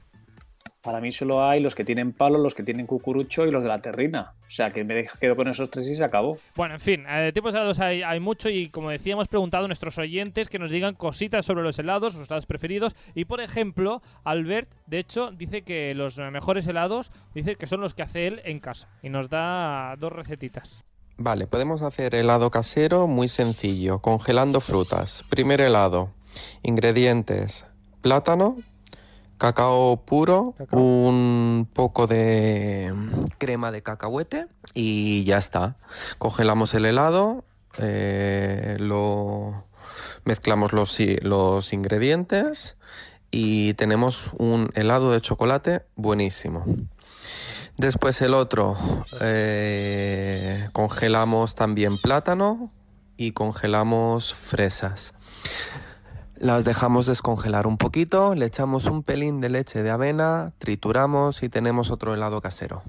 Para mí solo hay los que tienen palo, los que tienen cucurucho y los de la terrina. O sea, que me quedo con esos tres y se acabó. Bueno, en fin, eh, tipos de helados hay, hay mucho y como decía, hemos preguntado a nuestros oyentes que nos digan cositas sobre los helados, sus helados preferidos. Y por ejemplo, Albert, de hecho, dice que los mejores helados, dice que son los que hace él en casa. Y nos da dos recetitas. Vale, podemos hacer helado casero muy sencillo, congelando frutas. Primer helado. Ingredientes: plátano, cacao puro, Cacao. un poco de crema de cacahuete y ya está. Congelamos el helado, eh, lo mezclamos los, los ingredientes y tenemos un helado de chocolate buenísimo. Después el otro, eh, congelamos también plátano y congelamos fresas. Las dejamos descongelar un poquito, le echamos un pelín de leche de avena, trituramos y tenemos otro helado casero.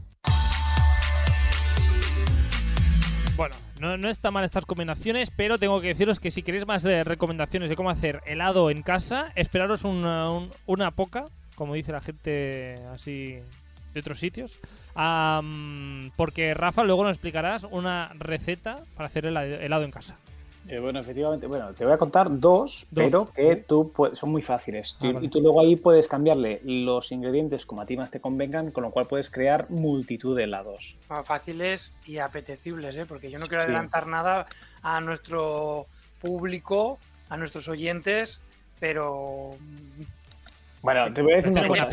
Bueno, no, no está mal estas combinaciones, pero tengo que deciros que si queréis más eh, recomendaciones de cómo hacer helado en casa, esperaros una, un- una poca, como dice la gente así de otros sitios. Porque Rafa luego nos explicarás una receta para hacer hela- helado en casa. Eh, bueno, efectivamente, bueno, te voy a contar dos, Dos. pero que tú puedes- son muy fáciles. Ah, Y- vale. Y tú luego ahí puedes cambiarle los ingredientes como a ti más te convengan, con lo cual puedes crear multitud de helados. Ah, Fáciles y apetecibles, ¿eh? porque yo no quiero Sí. adelantar nada a nuestro público, a nuestros oyentes, pero Bueno, te voy a decir una cosa.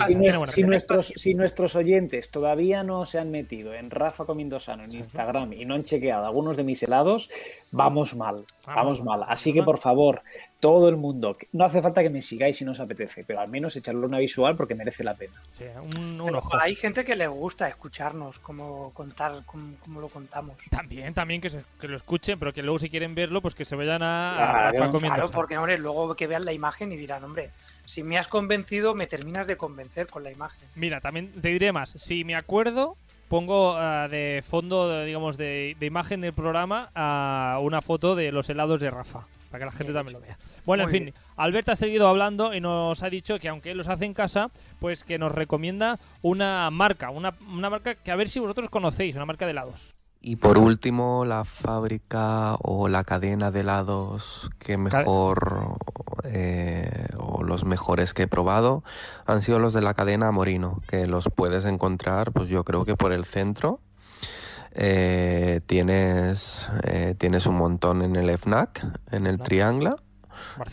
Si, nuestros, si nuestros oyentes todavía no se han metido en Rafa Comiendo Sano en Instagram y no han chequeado algunos de mis helados, vamos mal. Vamos, Vamos mal. Así que, por favor, todo el mundo, no hace falta que me sigáis si no os apetece, pero al menos echarle una visual porque merece la pena. Sí, un, ojo. hay gente que le gusta escucharnos, como contar, como, como lo contamos. También, también que, se- que lo escuchen, pero que luego si quieren verlo, pues que se vayan a, a Claro, Rafa comiendo Claro, sano. porque hombre, luego que vean la imagen y dirán, hombre, si me has convencido, me terminas de convencer con la imagen. Mira, también te diré más. Si me acuerdo, pongo ah, de fondo, digamos, de, de imagen del programa a una foto de los helados de Rafa. Para que la gente Bien también lo vea. Bueno, Muy en fin, Alberto ha seguido hablando y nos ha dicho que aunque él los hace en casa, pues que nos recomienda una marca. Una, una marca que a ver si vosotros conocéis, una marca de helados. Y por último, la fábrica o la cadena de helados que mejor eh, o los mejores que he probado han sido los de la cadena Morino, que los puedes encontrar, pues yo creo que por el centro. Eh, tienes, eh, tienes un montón en el FNAC, en el Triangla.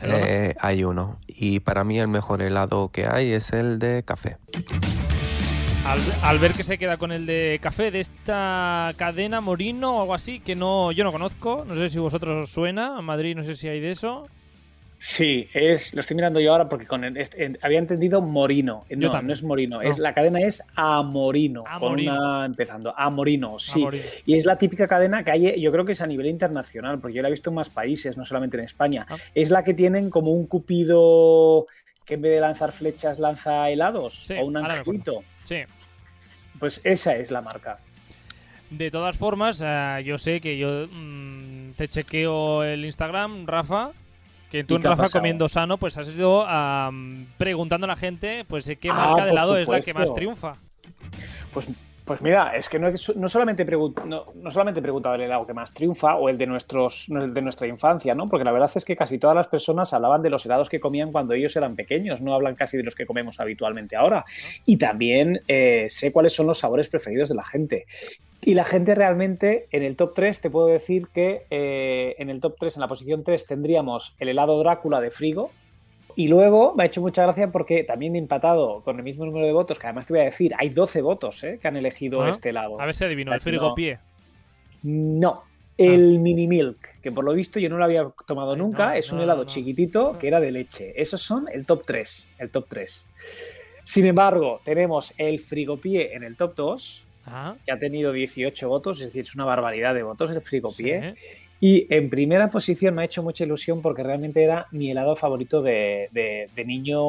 Eh, hay uno. Y para mí el mejor helado que hay es el de café. Al, al ver que se queda con el de café de esta cadena Morino o algo así, que no yo no conozco, no sé si vosotros os suena, en Madrid no sé si hay de eso. Sí, es, lo estoy mirando yo ahora porque con el- este- en- había entendido Morino. No, también. no es Morino. No. Es, la cadena es Amorino. Amorino. Con una empezando. Amorino, sí. Amorino. Y es la típica cadena que hay, yo creo que es a nivel internacional, porque yo la he visto en más países, no solamente en España. Ah. Es la que tienen como un cupido que en vez de lanzar flechas lanza helados Sí, o un angelito. Sí. Pues esa es la marca. De todas formas, eh, yo sé que yo mm, te chequeo el Instagram, Rafa, que tú ¿Y en Rafa comiendo sano, pues has ido am, preguntando a la gente pues eh, qué Ah, marca de helado es la que más triunfa. Pues, pues mira, es que no, solamente no, no solamente he preguntado el helado que más triunfa o el de nuestros el de nuestra infancia, ¿no? Porque la verdad es que casi todas las personas hablaban de los helados que comían cuando ellos eran pequeños, no hablan casi de los que comemos habitualmente ahora. Y también eh, sé cuáles son los sabores preferidos de la gente. Y la gente realmente, en el top 3, te puedo decir que eh, en el top 3, en la posición 3, tendríamos el helado Drácula de Frigo, y luego me ha hecho mucha gracia porque también he empatado con el mismo número de votos, que además te voy a decir, hay 12 votos ¿eh? que han elegido Ah, este helado. A ver si adivino, el No. frigopié. No, el mini milk, que por lo visto yo no lo había tomado Ay, nunca, no, es un no, helado no. chiquitito que era de leche. Esos son el top 3, el top 3. Sin embargo, tenemos el frigopié en el top 2, Ah, que ha tenido 18 votos, es decir, es una barbaridad de votos el frigopié. sí. Y en primera posición me ha hecho mucha ilusión porque realmente era mi helado favorito de, de- de niño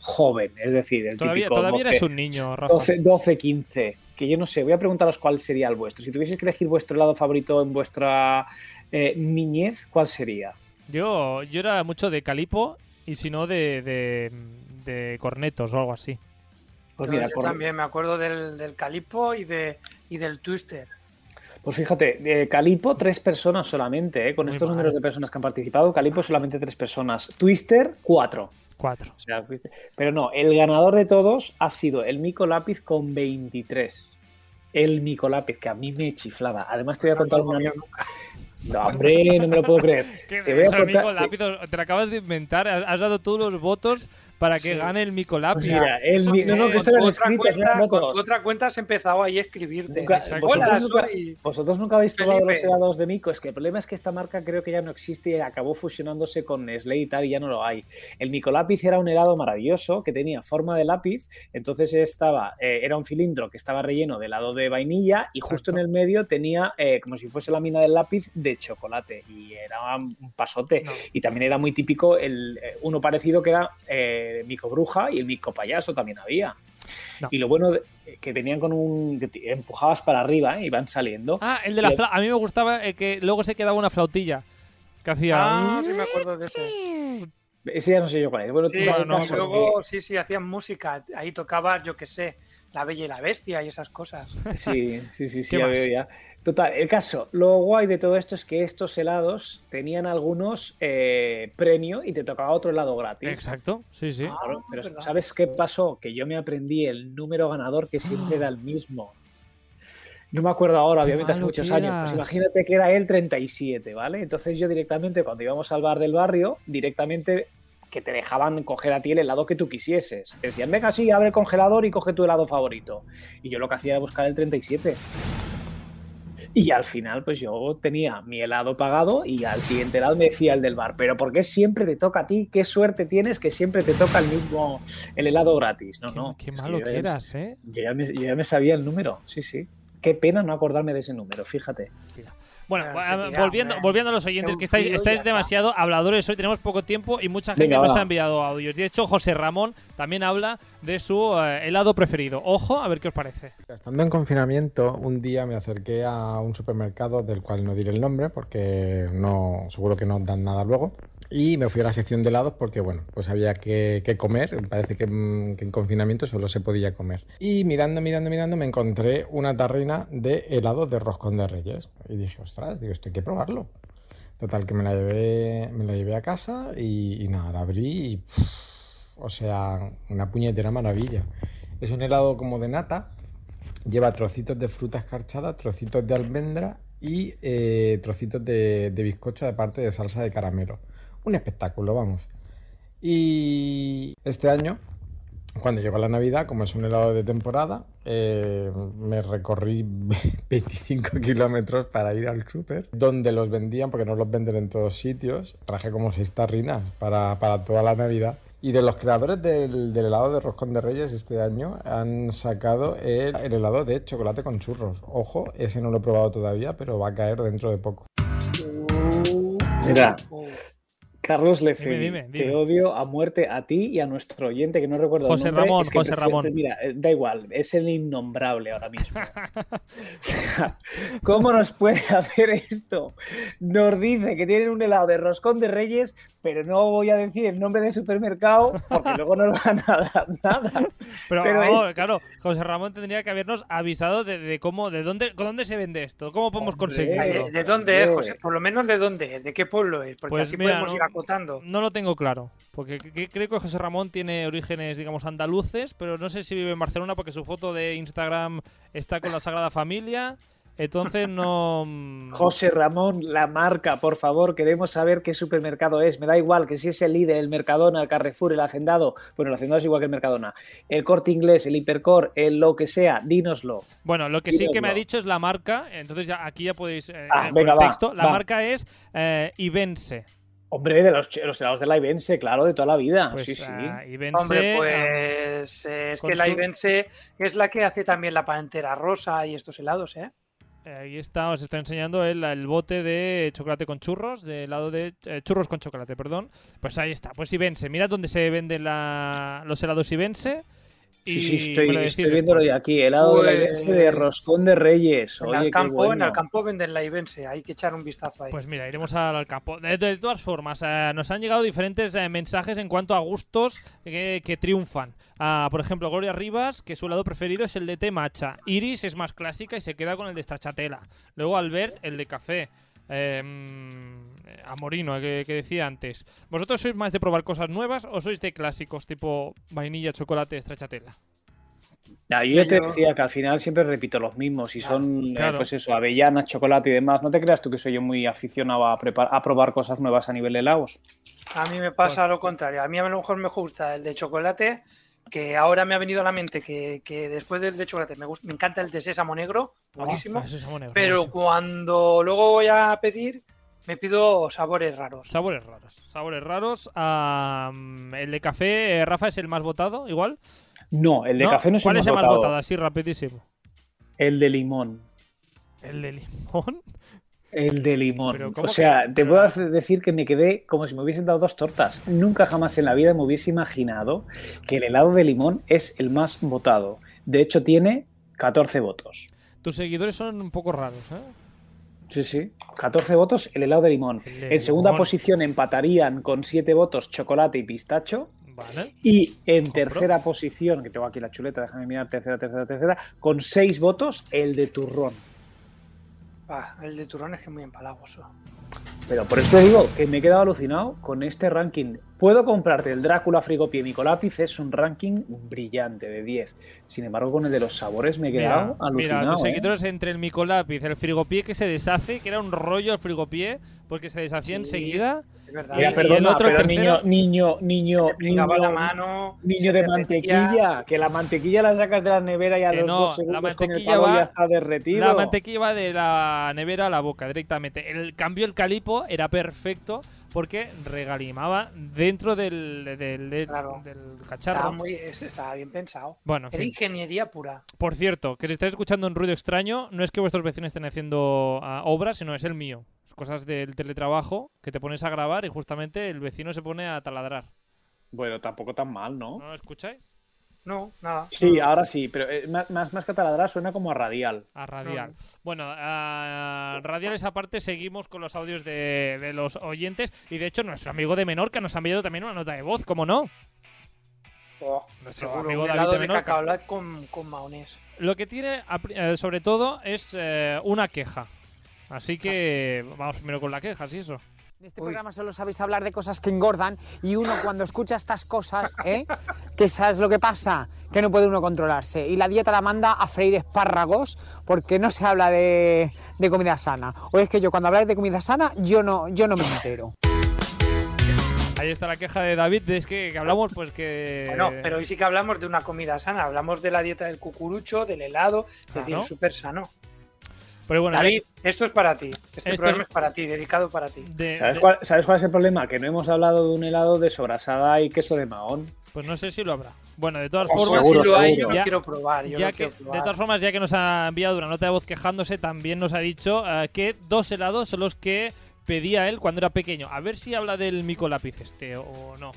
joven, es decir, el Todavía, típico todavía 12, eres un niño, Rafa. 12, 12, 15, que yo no sé, voy a preguntaros cuál sería el vuestro. Si tuvieseis que elegir vuestro helado favorito en vuestra eh, niñez, ¿cuál sería? Yo, yo era mucho de calipo y si no de, de, de cornetos o algo así. Pues Yo- mira, yo por- también me acuerdo del, del calipo y, de, y del twister. Pues fíjate, Calipo tres personas solamente, ¿eh? con Muy estos mal. números de personas que han participado, Calipo solamente tres personas. Twister, cuatro. Cuatro. O sea, ¿viste? pero no, el ganador de todos ha sido el Mico Lápiz con 23. El Mico Lápiz, que a mí me chiflaba. Además, te voy a contar No, una. no, No, hombre, no me lo puedo creer. ¿Qué Te voy a eso, contar- amigo lápiz? Te lo acabas de inventar. Has has dado todos los votos para que Sí. gane el mico lápiz. Pues mira, el ¿Eso mi- qué no, no, que es? esto era otra, no cuenta, tu otra cuenta has empezado ahí a escribirte. Nunca- vosotros, Hola, nunca, soy- vosotros nunca habéis probado los helados de Mico. Es que el problema es que esta marca creo que ya no existe y acabó fusionándose con Nestlé y tal, y ya no lo hay. El Mico Lápiz era un helado maravilloso que tenía forma de lápiz, entonces estaba, eh, era un cilindro que estaba relleno de helado de vainilla y justo Exacto. en el medio tenía eh, como si fuese la mina del lápiz de chocolate y era un pasote. No. Y también era muy típico el, eh, uno parecido que era eh, Mico Bruja y el Mico Payaso también había. No. Y lo bueno de- que venían con un. que te- empujabas para arriba ¿eh? y van saliendo. Ah, el de la el- flauta. A mí me gustaba eh, que luego se quedaba una flautilla. Que hacía. Ah, sí me acuerdo de ese. Ese ya no sé yo cuál es. Bueno, tú Sí, dale no, caso, luego sí, sí, hacían música. Ahí tocaba, yo qué sé, La Bella y la Bestia y esas cosas. Sí, sí, sí, sí, ¿Qué ya veo ya. Total, el caso, lo guay de todo esto es que estos helados tenían algunos eh, premio y te tocaba otro helado gratis. Exacto, sí, sí. Ah, Claro, pero verdad. ¿sabes qué pasó? Que yo me aprendí el número ganador que siempre era el mismo. No me acuerdo ahora, Qué obviamente hace muchos años. Pues imagínate que era el 37, ¿vale? Entonces yo directamente, cuando íbamos al bar del barrio, directamente que te dejaban coger a ti el helado que tú quisieses. Te decían, venga, sí, abre el congelador y coge tu helado favorito. Y yo lo que hacía era buscar el 37. Y al final, pues yo tenía mi helado pagado y al siguiente helado me decía el del bar, pero ¿por qué siempre te toca a ti? ¿Qué suerte tienes que siempre te toca el mismo, el helado gratis? No, qué, no. qué que malo yo que ya me- eras, ¿eh? Yo ya, me, yo ya me sabía el número, sí, sí. Qué pena no acordarme de ese número, fíjate. Bueno, tira, volviendo, volviendo a los oyentes, que estáis, estáis está. demasiado habladores hoy, tenemos poco tiempo y mucha gente Venga, nos va. ha enviado audios. De hecho, José Ramón también habla de su eh, helado preferido. Ojo, a ver qué os parece. Estando en confinamiento, un día me acerqué a un supermercado del cual no diré el nombre porque no, seguro que no dan nada luego. Y me fui a la sección de helados porque, bueno, pues había que, que comer. Parece que, mm, que en confinamiento solo se podía comer. Y mirando, mirando, mirando, me encontré una tarrina de helado de roscón de reyes. Y dije, ostras, digo, esto hay que probarlo. Total, que me la llevé, me la llevé a casa y, y nada, la abrí y, pff, o sea, una puñetera maravilla. Es un helado como de nata, lleva trocitos de fruta escarchada, trocitos de almendra y eh, trocitos de, bizcocho de parte de salsa de caramelo. Un espectáculo, vamos. Y este año, cuando llegó la Navidad, como es un helado de temporada, eh, me recorrí 25 kilómetros para ir al súper, donde los vendían, porque no los venden en todos sitios. Traje como seis tarrinas para, para toda la Navidad. Y de los creadores del, helado de roscón de reyes este año han sacado el, el helado de chocolate con churros. Ojo, ese no lo he probado todavía, pero va a caer dentro de poco. Mira, Carlos Lecegui, Dime, dime, dime. te odio a muerte a ti y a nuestro oyente que no recuerdo José el nombre. Ramón, es que José prefiero- Ramón. Mira, eh, da igual, es el innombrable ahora mismo. O sea, ¿Cómo nos puede hacer esto? Nos dice que tienen un helado de roscón de reyes, pero no voy a decir el nombre del supermercado porque luego no nos van a dar nada. Pero, Pero vamos, es- claro, José Ramón tendría que habernos avisado de, de cómo, de dónde, con dónde se vende esto, cómo podemos conseguirlo. ¿De, de dónde es, José? Por lo menos de dónde es, de qué pueblo es, porque Pues así mira, podemos no- ir No lo tengo claro, porque creo que José Ramón tiene orígenes, digamos, andaluces, pero no sé si vive en Barcelona porque su foto de Instagram está con la Sagrada Familia, entonces no... mm, José Ramón, la marca, por favor, queremos saber qué supermercado es. Me da igual que si es el Lidl, el Mercadona, el Carrefour, el Hacendado. Bueno, el Hacendado es igual que el Mercadona. El Corte Inglés, el Hipercor, el lo que sea, dínoslo. Bueno, lo que sí que me ha dicho es la marca, entonces ya, aquí ya podéis... eh, Ah, va, texto, la va. marca es eh, Ibense. Hombre, de los, helados de la Ibense, claro, de toda la vida. Pues, sí, sí. Ibense, Hombre, ah, pues es que la Ibense es la que hace también la pantera rosa y estos helados, ¿eh? Eh, Ahí está, os está enseñando el, el bote de chocolate con churros, de helado de eh, churros con chocolate, perdón. Pues ahí está, pues Ibense. Mirad dónde se venden la- los helados Ibense. Sí, sí, estoy, lo decís estoy viéndolo ya aquí. Helado de la Ibense de Pues, roscón de reyes. En Oye, el qué campo, en bueno. el campo venden la Ibense, hay que echar un vistazo ahí. Pues mira, iremos al, al campo. De, de todas formas, eh, nos han llegado diferentes eh, mensajes en cuanto a gustos que, que triunfan. Ah, por ejemplo, Gloria Rivas, que su helado preferido es el de té matcha. Iris es más clásica y se queda con el de stracciatella. Luego Albert, el de café. Eh, mm, Amorino, que, que decía antes. ¿Vosotros sois más de probar cosas nuevas o sois de clásicos tipo vainilla, chocolate, stracciatella? Ya, yo te decía que al final siempre repito los mismos. Y son, eh, pues eso, avellanas, chocolate y demás. No te creas tú que soy yo muy aficionado a, a probar cosas nuevas a nivel de helados. A mí me pasa lo contrario. A mí a lo mejor me gusta el de chocolate, que ahora me ha venido a la mente que, que después del de chocolate me, gusta, me encanta el de sésamo negro, buenísimo. Ah, es negro, pero buenísimo. cuando luego voy a pedir, me pido sabores raros. Sabores raros. Sabores raros. El de café, eh, Rafa, es el más votado, igual. No, el de café no es ¿Cuál el es más el más votado. votado? Así, rapidísimo. El de limón. ¿El de limón? El de limón. Pero ¿cómo O sea, que- te puedo decir que me quedé como si me hubiesen dado dos tortas. Nunca jamás en la vida me hubiese imaginado que el helado de limón es el más votado. De hecho, tiene 14 votos. Tus seguidores son un poco raros, ¿eh? Sí, sí. 14 votos el helado de limón. El En segunda limón. posición empatarían con 7 votos chocolate y pistacho. Vale. Y en tercera posición, que tengo aquí la chuleta, déjame mirar, tercera, tercera, tercera, con 6 votos el de turrón. Ah, el de turrón es que es muy empalagoso. Pero por eso te digo que me he quedado alucinado con este ranking. Puedo comprarte el Drácula Frigopié Micolápiz, es un ranking brillante de 10. Sin embargo, con el de los sabores me he Mira, quedado mira, alucinado. tus ¿eh? seguidores entre el micolápiz, el frigopié que se deshace, que era un rollo el frigopié, porque se deshacía Sí. enseguida. Es verdad. Mira, y perdona, el otro, el pero tercero- niño, niño, niño, niño, la mano. niño de te mantequilla, derretía. que la mantequilla la sacas de la nevera y a Que los no, dos la segundos con el mantequilla va- ya está derretido. La mantequilla va de la nevera a la boca directamente. El cambio el calipo era perfecto porque regalimaba dentro del, del, del- Claro. del Estaba, cacharro. muy, estaba bien pensado. Bueno, en Era fin. ingeniería pura. Por cierto, que si estáis escuchando un ruido extraño, no es que vuestros vecinos estén haciendo ah, obras, sino es el mío. Cosas del teletrabajo que te pones a grabar y justamente el vecino se pone a taladrar. Bueno, tampoco tan mal, ¿no? ¿No lo escucháis? No, nada. Sí, ahora sí, pero eh, más, más, más que taladrar suena como a radial. A Radial. Bueno, a Radiales aparte seguimos con los audios de, de los oyentes y de hecho nuestro amigo de Menorca nos ha enviado también una nota de voz, ¿cómo no? Oh, Nuestro seguro, amigo David de de Menorca. con, con maonés. Lo que tiene eh, sobre todo es eh, una queja. Así que vamos primero con la queja, ¿sí eso? En este programa solo sabéis hablar de cosas que engordan y uno cuando escucha estas cosas, ¿eh? ¿Qué sabes lo que pasa? Que no puede uno controlarse. Y la dieta la manda a freír espárragos porque no se habla de, de comida sana. O es que yo cuando habláis de comida sana, yo no, yo no me entero. Ahí está la queja de David, es que, que hablamos pues que... Bueno, pero hoy sí que hablamos de una comida sana. Hablamos de la dieta del cucurucho, del helado, es decir, Claro. súper sano. Pero bueno, David, esto es para ti. Este Esto programa es- para ti, dedicado para ti. de- ¿Sabes de- cuál, ¿Sabes cuál es el problema? Que no hemos hablado de un helado de sobrasada y queso de mahón. Pues no sé si lo habrá. Bueno, de todas Oh, formas, seguro, si lo hay, yo seguro. lo Ya- quiero probar. Yo ya lo que, quiero de todas formas, ya que nos ha enviado una nota de voz quejándose, también nos ha dicho eh, que dos helados son los que pedía él cuando era pequeño. A ver si habla del micolápiz este o no.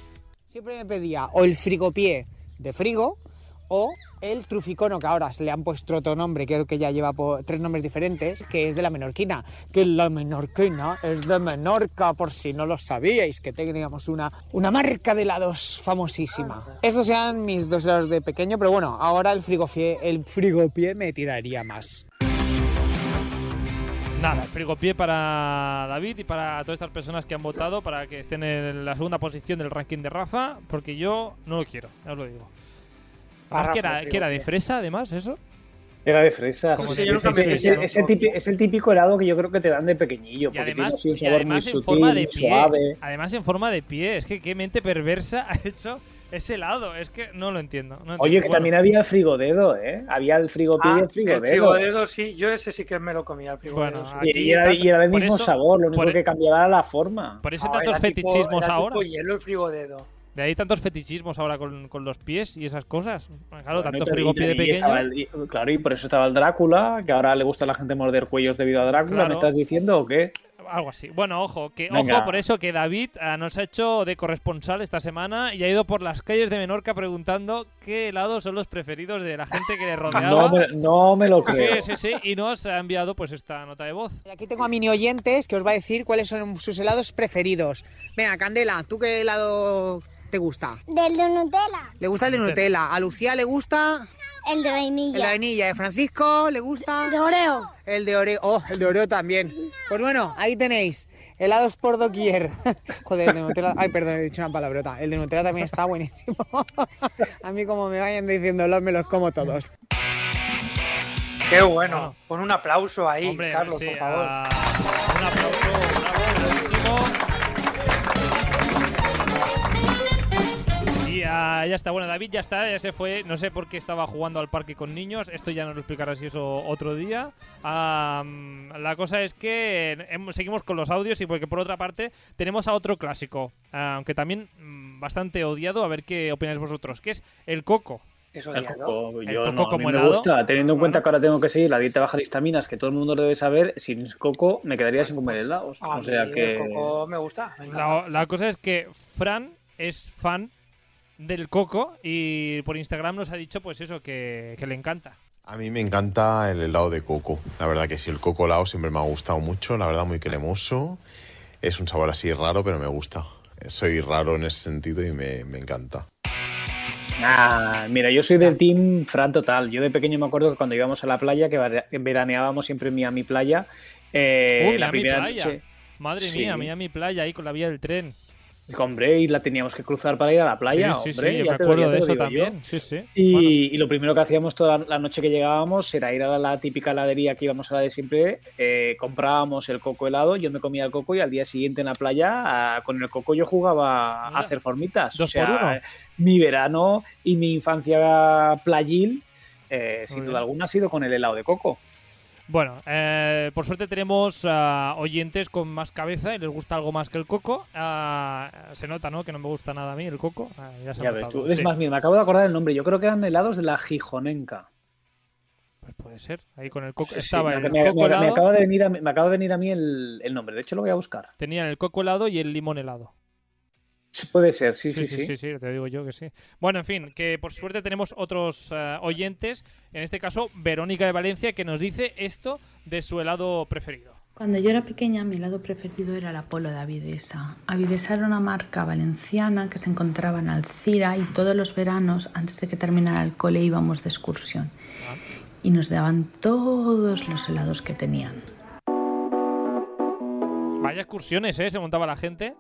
Siempre me pedía o el frigopié de frigo o el truficono, que ahora se le han puesto otro nombre, creo que ya lleva tres nombres diferentes, que es de la menorquina. Que la menorquina es de Menorca, por si no lo sabíais, que teníamos una, una marca de helados famosísima. Estos eran mis dos helados de pequeño, pero bueno, ahora el frigopié, el frigopié me tiraría más. Nada, el frigopié para David y para todas estas personas que han votado para que estén en la segunda posición del ranking de Rafa, porque yo no lo quiero, ya os lo digo. Que era, el que era de fresa, además, eso. Era de fresa, es el típico helado que yo creo que te dan de pequeñillo, Y porque tiene además, así un y sabor muy en sutil, forma de muy pie. suave. Además en forma de pie. Es que qué mente perversa ha hecho ese helado. Es que no lo entiendo. no entiendo. Oye, que Bueno, también había el frigodedo, ¿eh? Había el frigopié y Ah, el el frigodedo. frigodedo, sí. Yo ese sí que me lo comía, el frigodedo. Bueno, sí. Y, y era, y era del mismo eso- sabor, lo único por- e- que cambiaba era la forma. Por eso No, tantos era tipo- fetichismos era ahora. tipo hielo el frigodedo. De ahí tantos fetichismos ahora con, con los pies y esas cosas. Claro, Bueno, tanto y- frigopié de pequeño. estaba el- y- claro, y por eso estaba el Drácula, que ahora le gusta a la gente morder cuellos debido a Drácula, Claro. ¿me estás diciendo o qué? Algo así. Bueno, ojo, que Venga. ojo por eso que David ah, nos ha hecho de corresponsal esta semana y ha ido por las calles de Menorca preguntando qué helados son los preferidos de la gente que le rodeaba. No me, no me lo creo. Sí, sí, sí. Y nos ha enviado pues esta nota de voz. Y aquí tengo a mini oyentes que os va a decir cuáles son sus helados preferidos. Venga, Candela, ¿tú qué helado te gusta? Del de Nutella. Le gusta el de Nutella. A Lucía le gusta El de el de vainilla. vainilla. ¿A Francisco le gusta De Oreo. el de Oreo? Oh, el de Oreo también. Pues bueno, ahí tenéis. Helados por doquier. Joder, el de Nutella. Ay, perdón, he dicho una palabrota. El de Nutella también está buenísimo. A mí, como me vayan diciendo, los me los como todos. Qué bueno. Pon un aplauso ahí, Hombre, Carlos, sí, por favor. un aplauso, bravo, bravísimo. Y ah, ya está, bueno, David ya está, ya se fue. No sé por qué estaba jugando al parque con niños. Esto ya nos lo explicará si eso otro día. Ah, la cosa es que hemos- seguimos con los audios y porque por otra parte tenemos a otro clásico, aunque también mm, bastante odiado. A ver qué opináis vosotros, que es el coco. Eso El coco, El yo coco no, a mí como me gusta, teniendo en cuenta que ahora tengo que seguir la dieta baja de histaminas, que todo el mundo debe saber, sin coco me quedaría sin comer helados. A O sea mí que... el coco me gusta. me. La, la cosa es que Fran es fan del coco y por Instagram nos ha dicho pues eso, que, que le encanta. A mí me encanta el helado de coco. La verdad que sí, el coco helado siempre me ha gustado mucho. La verdad, muy cremoso. Es un sabor así raro, pero me gusta. Soy raro en ese sentido y me, me encanta. Ah, mira, yo soy del team Fran total. Yo de pequeño me acuerdo que cuando íbamos a la playa, que veraneábamos siempre en Miami Playa, eh, Uy, la Miami primera Playa. noche... Madre Sí. mía, Miami Playa ahí con la vía del tren. Hombre, y la teníamos que cruzar para ir a la playa, sí, sí, hombre. sí, yo ya me lo- acuerdo de eso yo. también. Sí, sí. Y, Bueno, y lo primero que hacíamos toda la noche que llegábamos era ir a la típica heladería que íbamos a la de siempre, eh, comprábamos el coco helado, yo me comía el coco y al día siguiente en la playa ah, con el coco yo jugaba a hacer formitas. dos o sea, por uno. mi verano y mi infancia playil, eh, sin duda alguna, ha sido con el helado de coco. Bueno, eh, por suerte tenemos ah, oyentes con más cabeza y les gusta algo más que el coco. Ah, se nota, ¿no? Que no me gusta nada a mí el coco. Ah, ya se ha Ya ves tú. Es sí. más, mira, me acabo de acordar el nombre. Yo creo que eran helados de la Gijonenca. Pues puede ser. Ahí con el coco. Sí, Estaba me, el me- coco me- me helado. acaba de venir a, mí- me acaba de venir a mí el, el nombre. De hecho, lo voy a buscar. Tenían el coco helado y el limón helado. Sí, Puede ser, sí, sí, sí. sí, sí, te digo yo que sí. Bueno, en fin, que por suerte tenemos otros eh, oyentes, en este caso Verónica de Valencia, que nos dice esto de su helado preferido. Cuando yo era pequeña, mi helado preferido era el Apolo de Avidesa. Avidesa era una marca valenciana que se encontraba en Alcira y todos los veranos, antes de que terminara el cole, íbamos de excursión. Y nos daban todos los helados que tenían. Vaya excursiones, ¿eh? Se montaba la gente.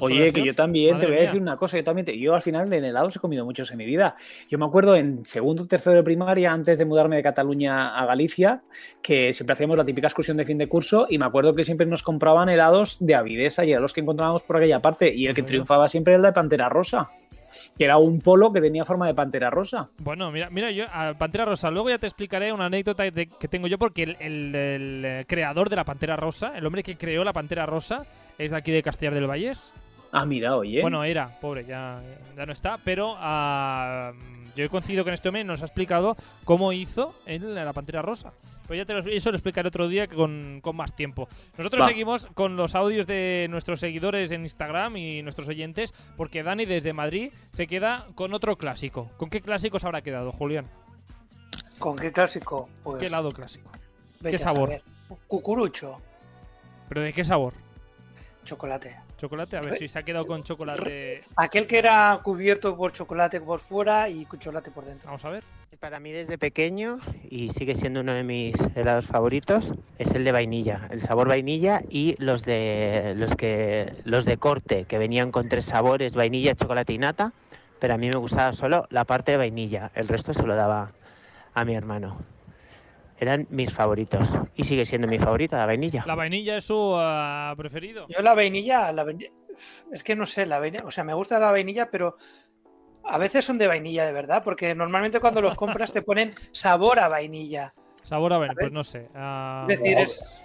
Oye, que yo también te voy a decir una cosa, yo también te- yo al final de helados he comido muchos en mi vida. Yo me acuerdo en segundo o tercero de primaria, antes de mudarme de Cataluña a Galicia, que siempre hacíamos la típica excursión de fin de curso y me acuerdo que siempre nos compraban helados de Avidesa y eran los que encontrábamos por aquella parte y el que triunfaba siempre era el de Pantera Rosa, que era un polo que tenía forma de Pantera Rosa. Bueno, mira, mira yo, a Pantera Rosa, luego ya te explicaré una anécdota de- que tengo yo, porque el, el- el, eh, creador de la Pantera Rosa, el hombre que creó la Pantera Rosa, es de aquí de Castellar del Valles. Ah, mira, oye. Bueno, era, pobre, ya, ya no está, pero ah, yo he coincidido con este hombre y nos ha explicado cómo hizo él la Pantera Rosa. Pues ya te lo, eso lo explicaré otro día con, con más tiempo. Nosotros Va. seguimos con los audios de nuestros seguidores en Instagram y nuestros oyentes, porque Dani desde Madrid se queda con otro clásico. ¿Con qué clásicos habrá quedado, Julián? ¿Con qué clásico? Pues, ¿Qué helado clásico? ¿Qué sabor? saber. Cucurucho. ¿Pero de qué sabor? Chocolate. ¿Chocolate? A ver si se ha quedado con chocolate. Aquel que era cubierto por chocolate por fuera y con chocolate por dentro. Vamos a ver. Para mí desde pequeño, y sigue siendo uno de mis helados favoritos, es el de vainilla, el sabor vainilla y los de los que los de corte, que venían con tres sabores, vainilla, chocolate y nata, pero a mí me gustaba solo la parte de vainilla, el resto se lo daba a mi hermano. Eran mis favoritos y sigue siendo mi favorita la vainilla. La vainilla es su ah, preferido. Yo la vainilla, la vainilla- es que no sé, la vainilla, o sea, me gusta la vainilla, pero a veces son de vainilla de verdad, porque normalmente cuando los compras te ponen sabor a vainilla. Sabor a vainilla, pues no sé. ah, Es decir, es,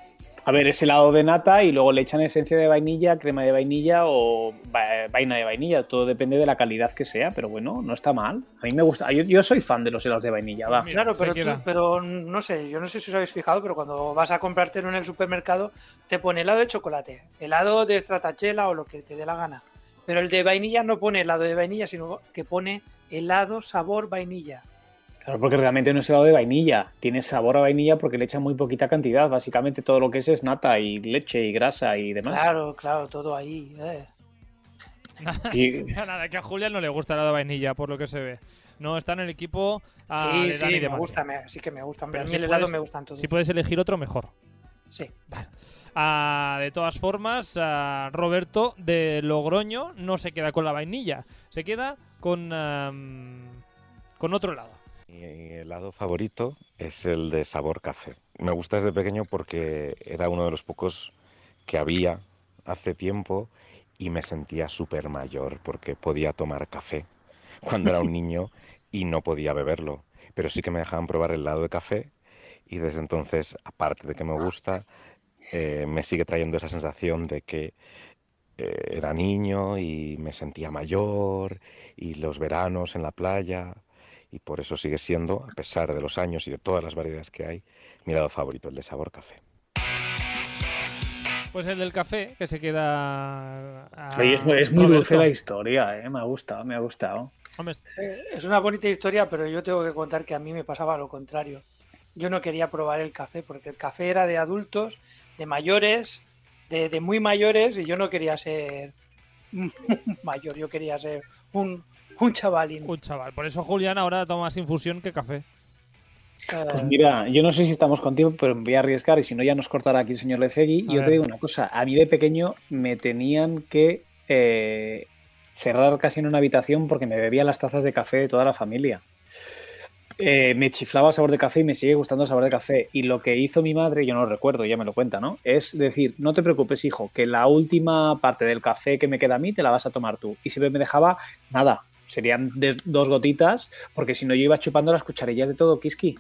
A ver, es helado de nata y luego le echan esencia de vainilla, crema de vainilla o va- vaina de vainilla. Todo depende de la calidad que sea, pero bueno, no está mal. A mí me gusta. Yo, yo soy fan de los helados de vainilla, va. claro, pero, tú- pero no sé, yo no sé si os habéis fijado, pero cuando vas a comprártelo en el supermercado, te pone helado de chocolate, helado de stratachela o lo que te dé la gana. Pero el de vainilla no pone helado de vainilla, sino que pone helado sabor vainilla. Claro, porque realmente no es helado de vainilla. Tiene sabor a vainilla porque le echan muy poquita cantidad. Básicamente todo lo que es es nata y leche y grasa y demás. Claro, claro, todo ahí. eh. Y- Nada, que a Julián no le gusta la de vainilla, por lo que se ve. No está en el equipo ah, sí, de sí, me gusta, me- sí que me gustan. Pero Pero a mí si el helado puedes- me gustan todos. Si puedes elegir otro, mejor. Sí. Ah, de todas formas, ah, Roberto de Logroño no se queda con la vainilla, se queda con, am, con otro helado. Mi helado favorito es el de sabor café. Me gusta desde pequeño porque era uno de los pocos que había hace tiempo y me sentía súper mayor porque podía tomar café cuando era un niño y no podía beberlo. Pero sí que me dejaban probar el helado de café y desde entonces, aparte de que me gusta, eh, me sigue trayendo esa sensación de que eh, era niño y me sentía mayor y los veranos en la playa y por eso sigue siendo, a pesar de los años y de todas las variedades que hay, mi helado favorito, el de sabor café. Pues el del café, que se queda... a Oye, es, muy- es muy dulce la historia, ¿eh? Me ha gustado, me ha gustado. Eh, Es una bonita historia, pero yo tengo que contar que a mí me pasaba lo contrario. Yo no quería probar el café porque el café era de adultos, de mayores, de, de muy mayores y yo no quería ser mayor, yo quería ser un, un chavalín. Un chaval. Por eso Julián ahora toma más infusión que café. Pues mira, yo no sé si estamos contigo, pero me voy a arriesgar y si no ya nos cortará aquí el señor Lecegui. A Y yo ver. te digo una cosa, a mí de pequeño me tenían que eh, cerrar casi en una habitación porque me bebía las tazas de café de toda la familia. Eh, me chiflaba el sabor de café y me sigue gustando el sabor de café. Y lo que hizo mi madre, yo no lo recuerdo, ya me lo cuenta, ¿no? Es decir, no te preocupes, hijo, que la última parte del café que me queda a mí te la vas a tomar tú. Y siempre me dejaba nada, serían de- dos gotitas, porque si no yo iba chupando las cucharillas de todo, Kiski.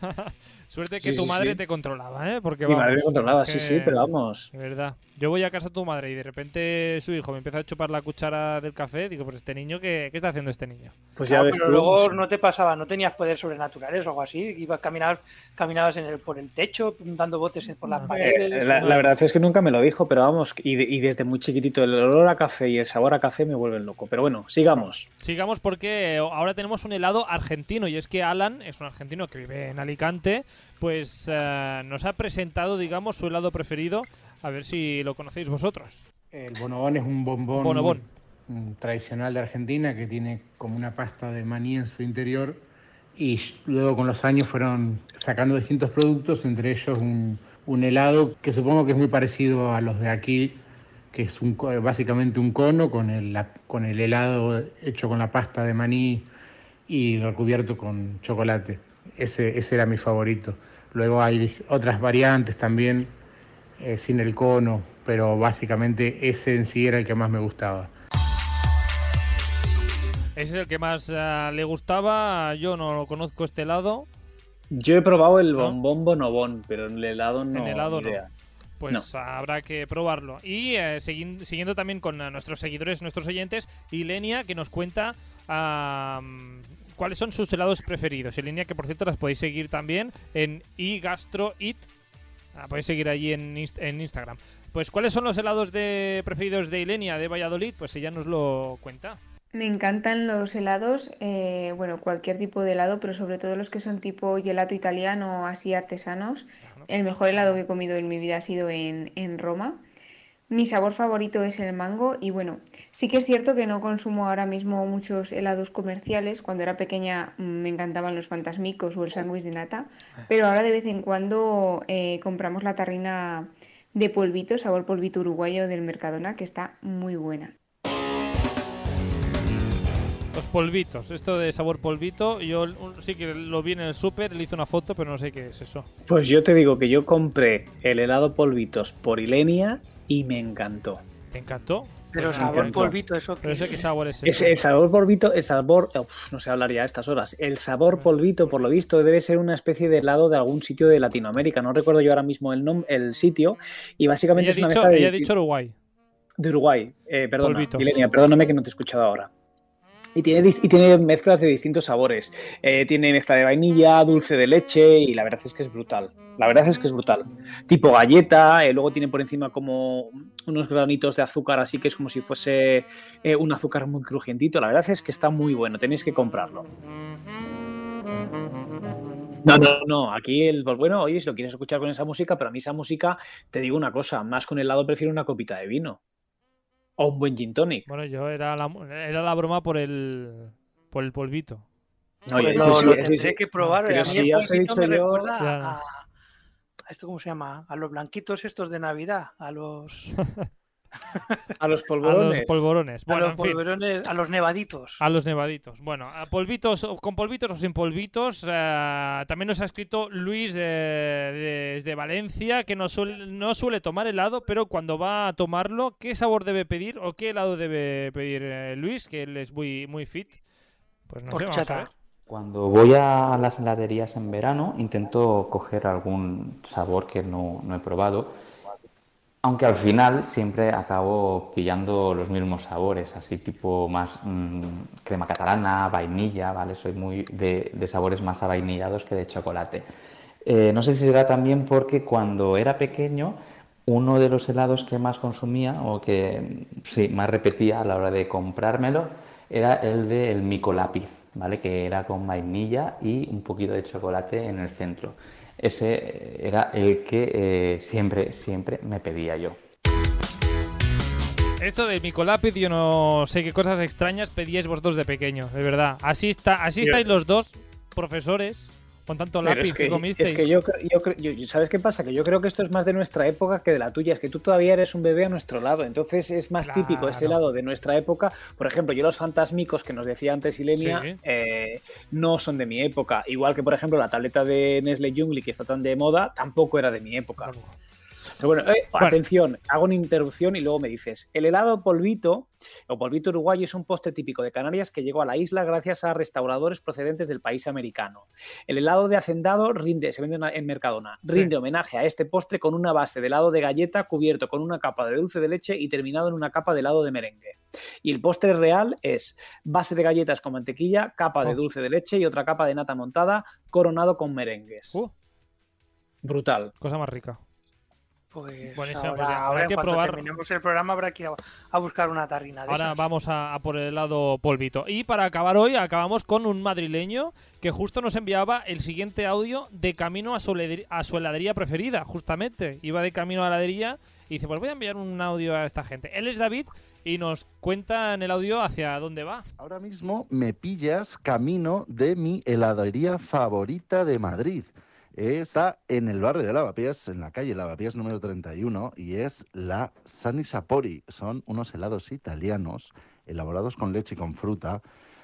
Suerte que Sí, tu sí, madre sí. te controlaba, ¿eh? Porque Mi vamos, madre me controlaba, sí, sí, pero vamos. De verdad. Yo voy a casa de tu madre y de repente su hijo me empieza a chupar la cuchara del café. Digo, pues este niño, ¿qué, qué está haciendo este niño? Pues Claro, pero luego no te pasaba, no tenías poderes sobrenaturales o algo así. Ibas caminar, caminabas en el, por el techo, dando botes por las paredes. Eh, la, la verdad es que nunca me lo dijo, pero vamos, y, de- y desde muy chiquitito el olor a café y el sabor a café me vuelven loco. Pero bueno, sigamos. Sigamos porque ahora tenemos un helado argentino y es que Alan es un argentino que vive en Alicante, pues eh, nos ha presentado, digamos, su helado preferido. A ver si lo conocéis vosotros. El bonobón es un bombón Bonobón. mm, tradicional de Argentina que tiene como una pasta de maní en su interior y luego con los años fueron sacando distintos productos, entre ellos un un helado que supongo que es muy parecido a los de aquí, que es un, básicamente un cono con el, la- con el helado hecho con la pasta de maní y recubierto con chocolate. Ese, ese era mi favorito. Luego hay otras variantes también eh, sin el cono, pero básicamente ese en sí era el que más me gustaba. Ese es el que más eh, le gustaba. Yo no lo conozco este helado. Yo he probado el ¿No? bombón bonobón, pero en el helado no. en helado no. Pues No. habrá que probarlo. Y eh, segui- siguiendo también con nuestros seguidores, nuestros oyentes, Ilenia que nos cuenta cuáles son sus helados preferidos. Ilenia que por cierto las podéis seguir también en iGastroit. La podéis seguir allí en, Inst- en Instagram. Pues cuáles son los helados de preferidos de Ilenia de Valladolid, pues ella nos lo cuenta. Me encantan los helados, eh, bueno, cualquier tipo de helado, pero sobre todo los que son tipo gelato italiano, así artesanos. El mejor helado que he comido en mi vida ha sido en, en Roma. Mi sabor favorito es el mango y bueno, sí que es cierto que no consumo ahora mismo muchos helados comerciales. Cuando era pequeña mm, me encantaban los fantasmicos o el sándwich de nata, pero ahora de vez en cuando eh, compramos la tarrina de polvito, sabor polvito uruguayo del Mercadona, que está muy buena. Los polvitos, esto de sabor polvito, yo un- sí que lo vi en el súper, le hice una foto, pero no sé qué es eso. Pues yo te digo que yo compré el helado polvitos por Ilenia y me encantó. ¿Te encantó? Pero Pues sabor encantó. polvito, eso Pero que qué sabor es Es ese. el sabor polvito, el sabor, uf, no sé hablar ya a estas horas. El sabor polvito, por lo visto, debe ser una especie de helado de algún sitio de Latinoamérica. No recuerdo yo ahora mismo el nom- el sitio. Y básicamente Ella es ha una dicho, mezcla de, ella ha dicho Uruguay. de Uruguay. Eh, perdona. Ilenia, perdóname que no te he escuchado ahora. Y tiene, dis- y tiene mezclas de distintos sabores. Eh, tiene mezcla de vainilla, dulce de leche y la verdad es que es brutal. La verdad es que es brutal. Tipo galleta, eh, luego tiene por encima como unos granitos de azúcar, así que es como si fuese eh, un azúcar muy crujientito. La verdad es que está muy bueno, tenéis que comprarlo. No, no, no, aquí el pues bueno, oye, si lo quieres escuchar con esa música, pero a mí esa música, te digo una cosa, más con helado prefiero una copita de vino. O un buen gin tonic. Bueno, yo era la, era la broma por el, por el polvito. Pues lo, pues sí, lo tendré sí. que probar. Pero a mí si el ya os he polvito dicho me yo- recuerda a, a esto cómo se llama, a los blanquitos estos de Navidad, a los A los A polvorones. los polvorones. a Bueno, los en fin. polvorones, a los nevaditos. A los nevaditos. Bueno, a polvitos, o- con polvitos o sin polvitos. eh, también nos ha escrito Luis eh, desde Valencia que no suele, no suele tomar helado, pero cuando va a tomarlo, ¿qué sabor debe pedir o qué helado debe pedir eh, Luis? Que él es muy, muy fit. Pues no sé, vamos a ver. Cuando voy a las heladerías en verano, intento coger algún sabor que no, no he probado, aunque al final siempre acabo pillando los mismos sabores, así tipo más mm, crema catalana, vainilla, ¿vale? Soy muy de, de sabores más avainillados que de chocolate. Eh, no sé si será también porque cuando era pequeño, uno de los helados que más consumía o que sí, más repetía a la hora de comprármelo era el de el mico lápiz, ¿vale? Que era con vainilla y un poquito de chocolate en el centro. Ese era el que eh, siempre, siempre me pedía yo. Esto de Micolápiz, yo no sé qué cosas extrañas pedíais vosotros de pequeño, de verdad. Así está, así estáis los dos profesores con tanto lápiz es que, que, comisteis. es que yo, yo, yo- ¿sabes qué pasa? Que yo creo que esto es más de nuestra época que de la tuya. Es que tú todavía eres un bebé a nuestro lado. Entonces es más típico este Claro. lado de nuestra época. Por ejemplo, yo los fantasmicos que nos decía antes Ilenia Sí. eh, no son de mi época. Igual que, por ejemplo, la tableta de Nestle Jungli que está tan de moda tampoco era de mi época. Pero bueno, eh, Bueno. atención, hago una interrupción y luego me dices, el helado polvito o polvito uruguayo es un postre típico de Canarias que llegó a la isla gracias a restauradores procedentes del país americano. El helado de hacendado rinde, se vende en- en Mercadona, rinde homenaje a este postre con una base de helado de galleta cubierto con una capa de dulce de leche y terminado en una capa de helado de merengue. Y el postre real es base de galletas con mantequilla, capa de Oh. dulce de leche y otra capa de nata montada coronado con merengues. Uh. Brutal. Cosa más rica. Pues Buenísimo, ahora, pues ya, ahora en que probar. terminemos el programa habrá que ir a, a buscar una tarrina de Ahora esas. vamos a, a por el helado polvito. Y para acabar hoy, acabamos con un madrileño que justo nos enviaba el siguiente audio de camino a su, a su heladería preferida, justamente. Iba de camino a la heladería y dice, pues voy a enviar un audio a esta gente. Él es David y nos cuenta en el audio hacia dónde va. Ahora mismo me pillas camino de mi heladería favorita de Madrid. Está en el barrio de Lavapiés, en la calle Lavapiés número 31, y es la Sani Sapori. Son unos helados italianos elaborados con leche y con fruta.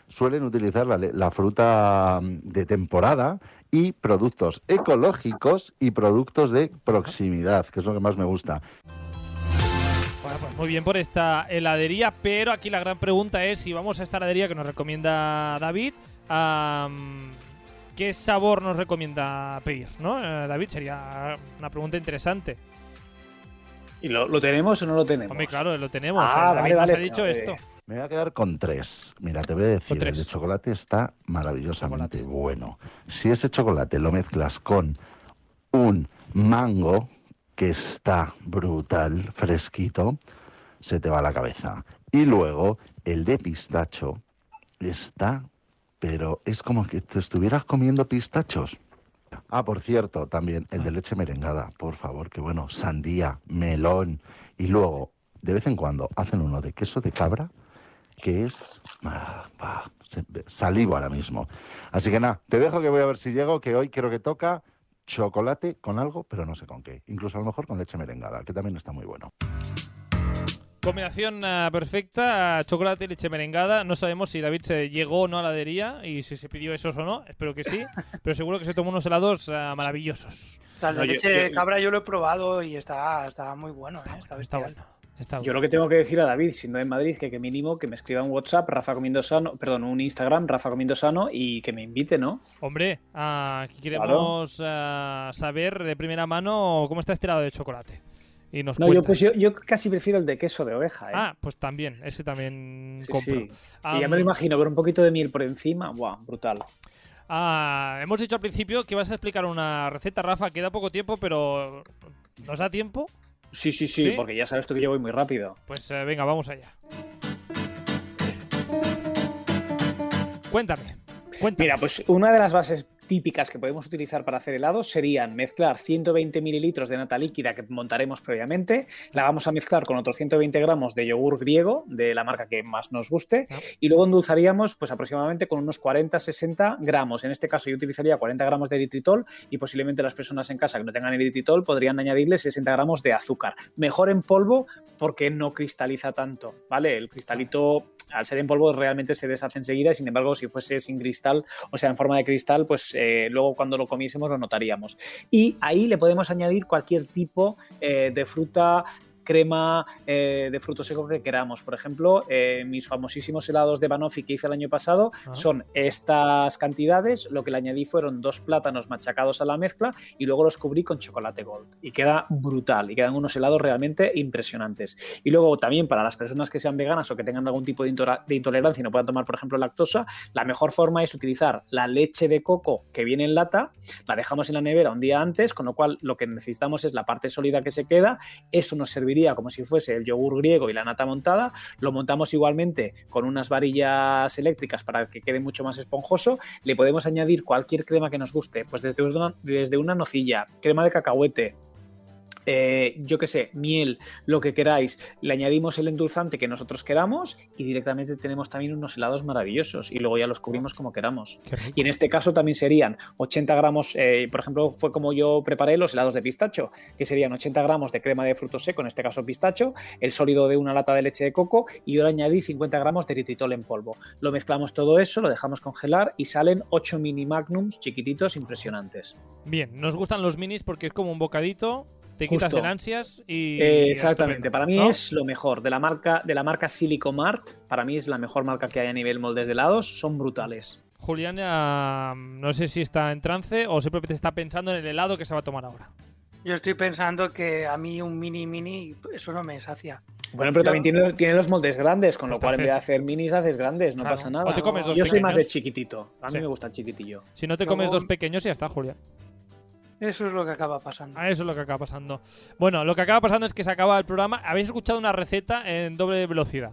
Suelen utilizar la, fruta mm, de temporada y productos ecológicos y productos de proximidad, que es lo que más me gusta. Pues muy bien por esta heladería, pero aquí la gran pregunta es si vamos a esta heladería que nos recomienda David, am, ¿qué sabor nos recomienda pedir? ¿no? Eh, David, sería una pregunta interesante. ¿Y lo, lo tenemos o no lo tenemos? Hombre, claro, lo tenemos. Ah, eh, David vale, nos vale. ha dicho esto. Me voy a quedar con tres. Mira, te voy a decir, el de chocolate está maravillosamente bueno. Si ese chocolate lo mezclas con un mango que está brutal, fresquito, se te va la cabeza. Y luego el de pistacho está, pero es como que te estuvieras comiendo pistachos. Ah, por cierto, también el de leche merengada, por favor, que bueno, sandía, melón. Y luego, de vez en cuando, hacen uno de queso de cabra, que es... ah, bah, salivo ahora mismo. Así que nada, te dejo que voy a ver si llego, que hoy creo que toca chocolate con algo, pero no sé con qué. Incluso a lo mejor con leche merengada, que también está muy bueno. Combinación ah, perfecta, chocolate y leche merengada. No sabemos si David se llegó o no a la heladería y si se pidió esos o no. Espero que sí. pero seguro que se tomó unos helados ah, maravillosos. O sea, el de No, leche yo- de cabra yo lo he probado y está, está muy bueno, ¿eh? Está, Está bestial. bueno. Está Yo lo que tengo que decir a David, siendo en Madrid, que, que mínimo que me escriba un WhatsApp, Rafa Comiendo Sano, perdón, un Instagram, Rafa Comiendo Sano, y que me invite, ¿no? Hombre, ah, aquí queremos ah, saber de primera mano cómo está este helado de chocolate. Y nos No, yo, pues yo, yo casi prefiero el de queso de oveja, ¿eh? Ah, pues también, ese también Sí, compro. sí. Y ya me lo imagino, pero un poquito de miel por encima, ¡buah! Brutal. Ah, hemos dicho al principio que vas a explicar una receta, Rafa. Queda poco tiempo, pero ¿nos da tiempo? Sí, sí, sí, ¿Sí? porque ya sabes tú que yo voy muy rápido. Pues eh, venga, vamos allá. Cuéntame. Mira, pues una de las bases típicas que podemos utilizar para hacer helados serían mezclar 120 mililitros de nata líquida que montaremos previamente, la vamos a mezclar con otros 120 gramos de yogur griego de la marca que más nos guste y luego endulzaríamos pues aproximadamente con unos 40-60 gramos. En este caso yo utilizaría 40 gramos de eritritol y posiblemente las personas en casa que no tengan eritritol podrían añadirle 60 gramos de azúcar. Mejor en polvo porque no cristaliza tanto, ¿vale? El cristalito al ser en polvo realmente se deshace enseguida sin embargo si fuese sin cristal, o sea en forma de cristal, pues eh, luego cuando lo comiésemos lo notaríamos. Y ahí le podemos añadir cualquier tipo eh, de fruta crema eh, de fruto seco que queramos. Por ejemplo, eh, mis famosísimos helados de Banoffee que hice el año pasado son estas cantidades. Lo que le añadí fueron dos plátanos machacados a la mezcla y luego los cubrí con chocolate gold. Y queda brutal y quedan unos helados realmente impresionantes. Y luego también para las personas que sean veganas o que tengan algún tipo de, intolerancia y no puedan tomar, por ejemplo, lactosa, la mejor forma es utilizar la leche de coco que viene en lata, la dejamos en la nevera un día antes, con lo cual lo que necesitamos es la parte sólida que se queda. Eso nos como si fuese el yogur griego y la nata montada. Lo montamos igualmente con unas varillas eléctricas para que quede mucho más esponjoso. Le podemos añadir cualquier crema que nos guste, pues desde una, desde una nocilla, crema de cacahuete, eh, yo qué sé, miel, lo que queráis, le añadimos el endulzante que nosotros queramos y directamente tenemos también unos helados maravillosos y luego ya los cubrimos como queramos. Y en este caso también serían 80 gramos, eh, por ejemplo, fue como yo preparé los helados de pistacho, que serían 80 gramos de crema de fruto seco, en este caso pistacho, el sólido de una lata de leche de coco y yo le añadí 50 gramos de eritritol en polvo. Lo mezclamos todo eso, lo dejamos congelar y salen 8 mini magnums chiquititos impresionantes. Bien, nos gustan los minis porque es como un bocadito, te quitas Justo. el ansias y. Eh, exactamente, para mí ¿no? es lo mejor. De la marca, de la marca Silicomart, para mí es la mejor marca que hay a nivel moldes de helados, son brutales. Julián ya mm, no sé si está en trance o simplemente está pensando en el helado que se va a tomar ahora. Yo estoy pensando que a mí un mini mini, eso no me sacia. Bueno, pero Yo- también tiene, tiene los moldes grandes, con lo Pues cual en vez de hacer minis haces grandes, no Claro. pasa nada. O te comes dos Yo soy más de chiquitito, a mí Sí. me gusta el chiquitillo. Si no te Luego- comes dos pequeños, ya está, Julián. Eso es lo que acaba pasando. Ah, eso es lo que acaba pasando. Bueno, lo que acaba pasando es que se acaba el programa. Habéis escuchado una receta en doble velocidad.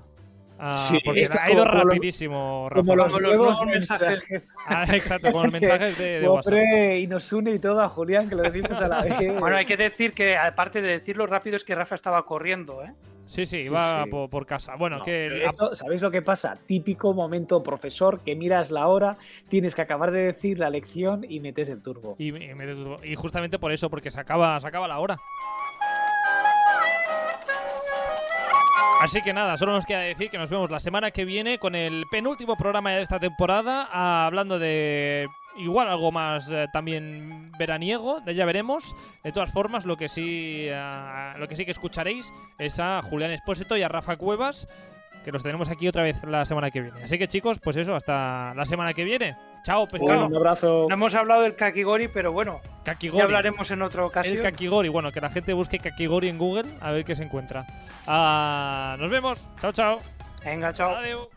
Ah, Sí, porque ha ido como- como los- rapidísimo, Rafa. Como los Como los nuevos mensajes. mensajes. Ah, exacto, con los mensajes de, de WhatsApp. Hombre, y nos une y todo a Julián, que lo decimos a la vez. Bueno, hay que decir que aparte de decirlo rápido es que Rafa estaba corriendo, ¿eh? Sí, sí, Sí, va sí. Por, por casa. Bueno, No, que esto, ¿Sabéis lo que pasa? Típico momento profesor que miras la hora, tienes que acabar de decir la lección y metes el turbo. Y, y me- y justamente por eso, porque se acaba, se acaba la hora. Así que nada, solo nos queda decir que nos vemos la semana que viene con el penúltimo programa de esta temporada, hablando de igual algo más eh, también veraniego, de ya veremos. De todas formas, lo que sí, ah, lo que sí que escucharéis es a Julián Espósito y a Rafa Cuevas, que los tenemos aquí otra vez la semana que viene. Así que chicos, pues eso, hasta la semana que viene. Chao, pescado. Un abrazo. No hemos hablado del kakigori, pero bueno, Kakigori. ya hablaremos en otra ocasión. El Kakigori, bueno, que la gente busque Kakigori en Google a ver qué se encuentra. Ah, nos vemos. Chao, chao. Venga, chao. Adiós.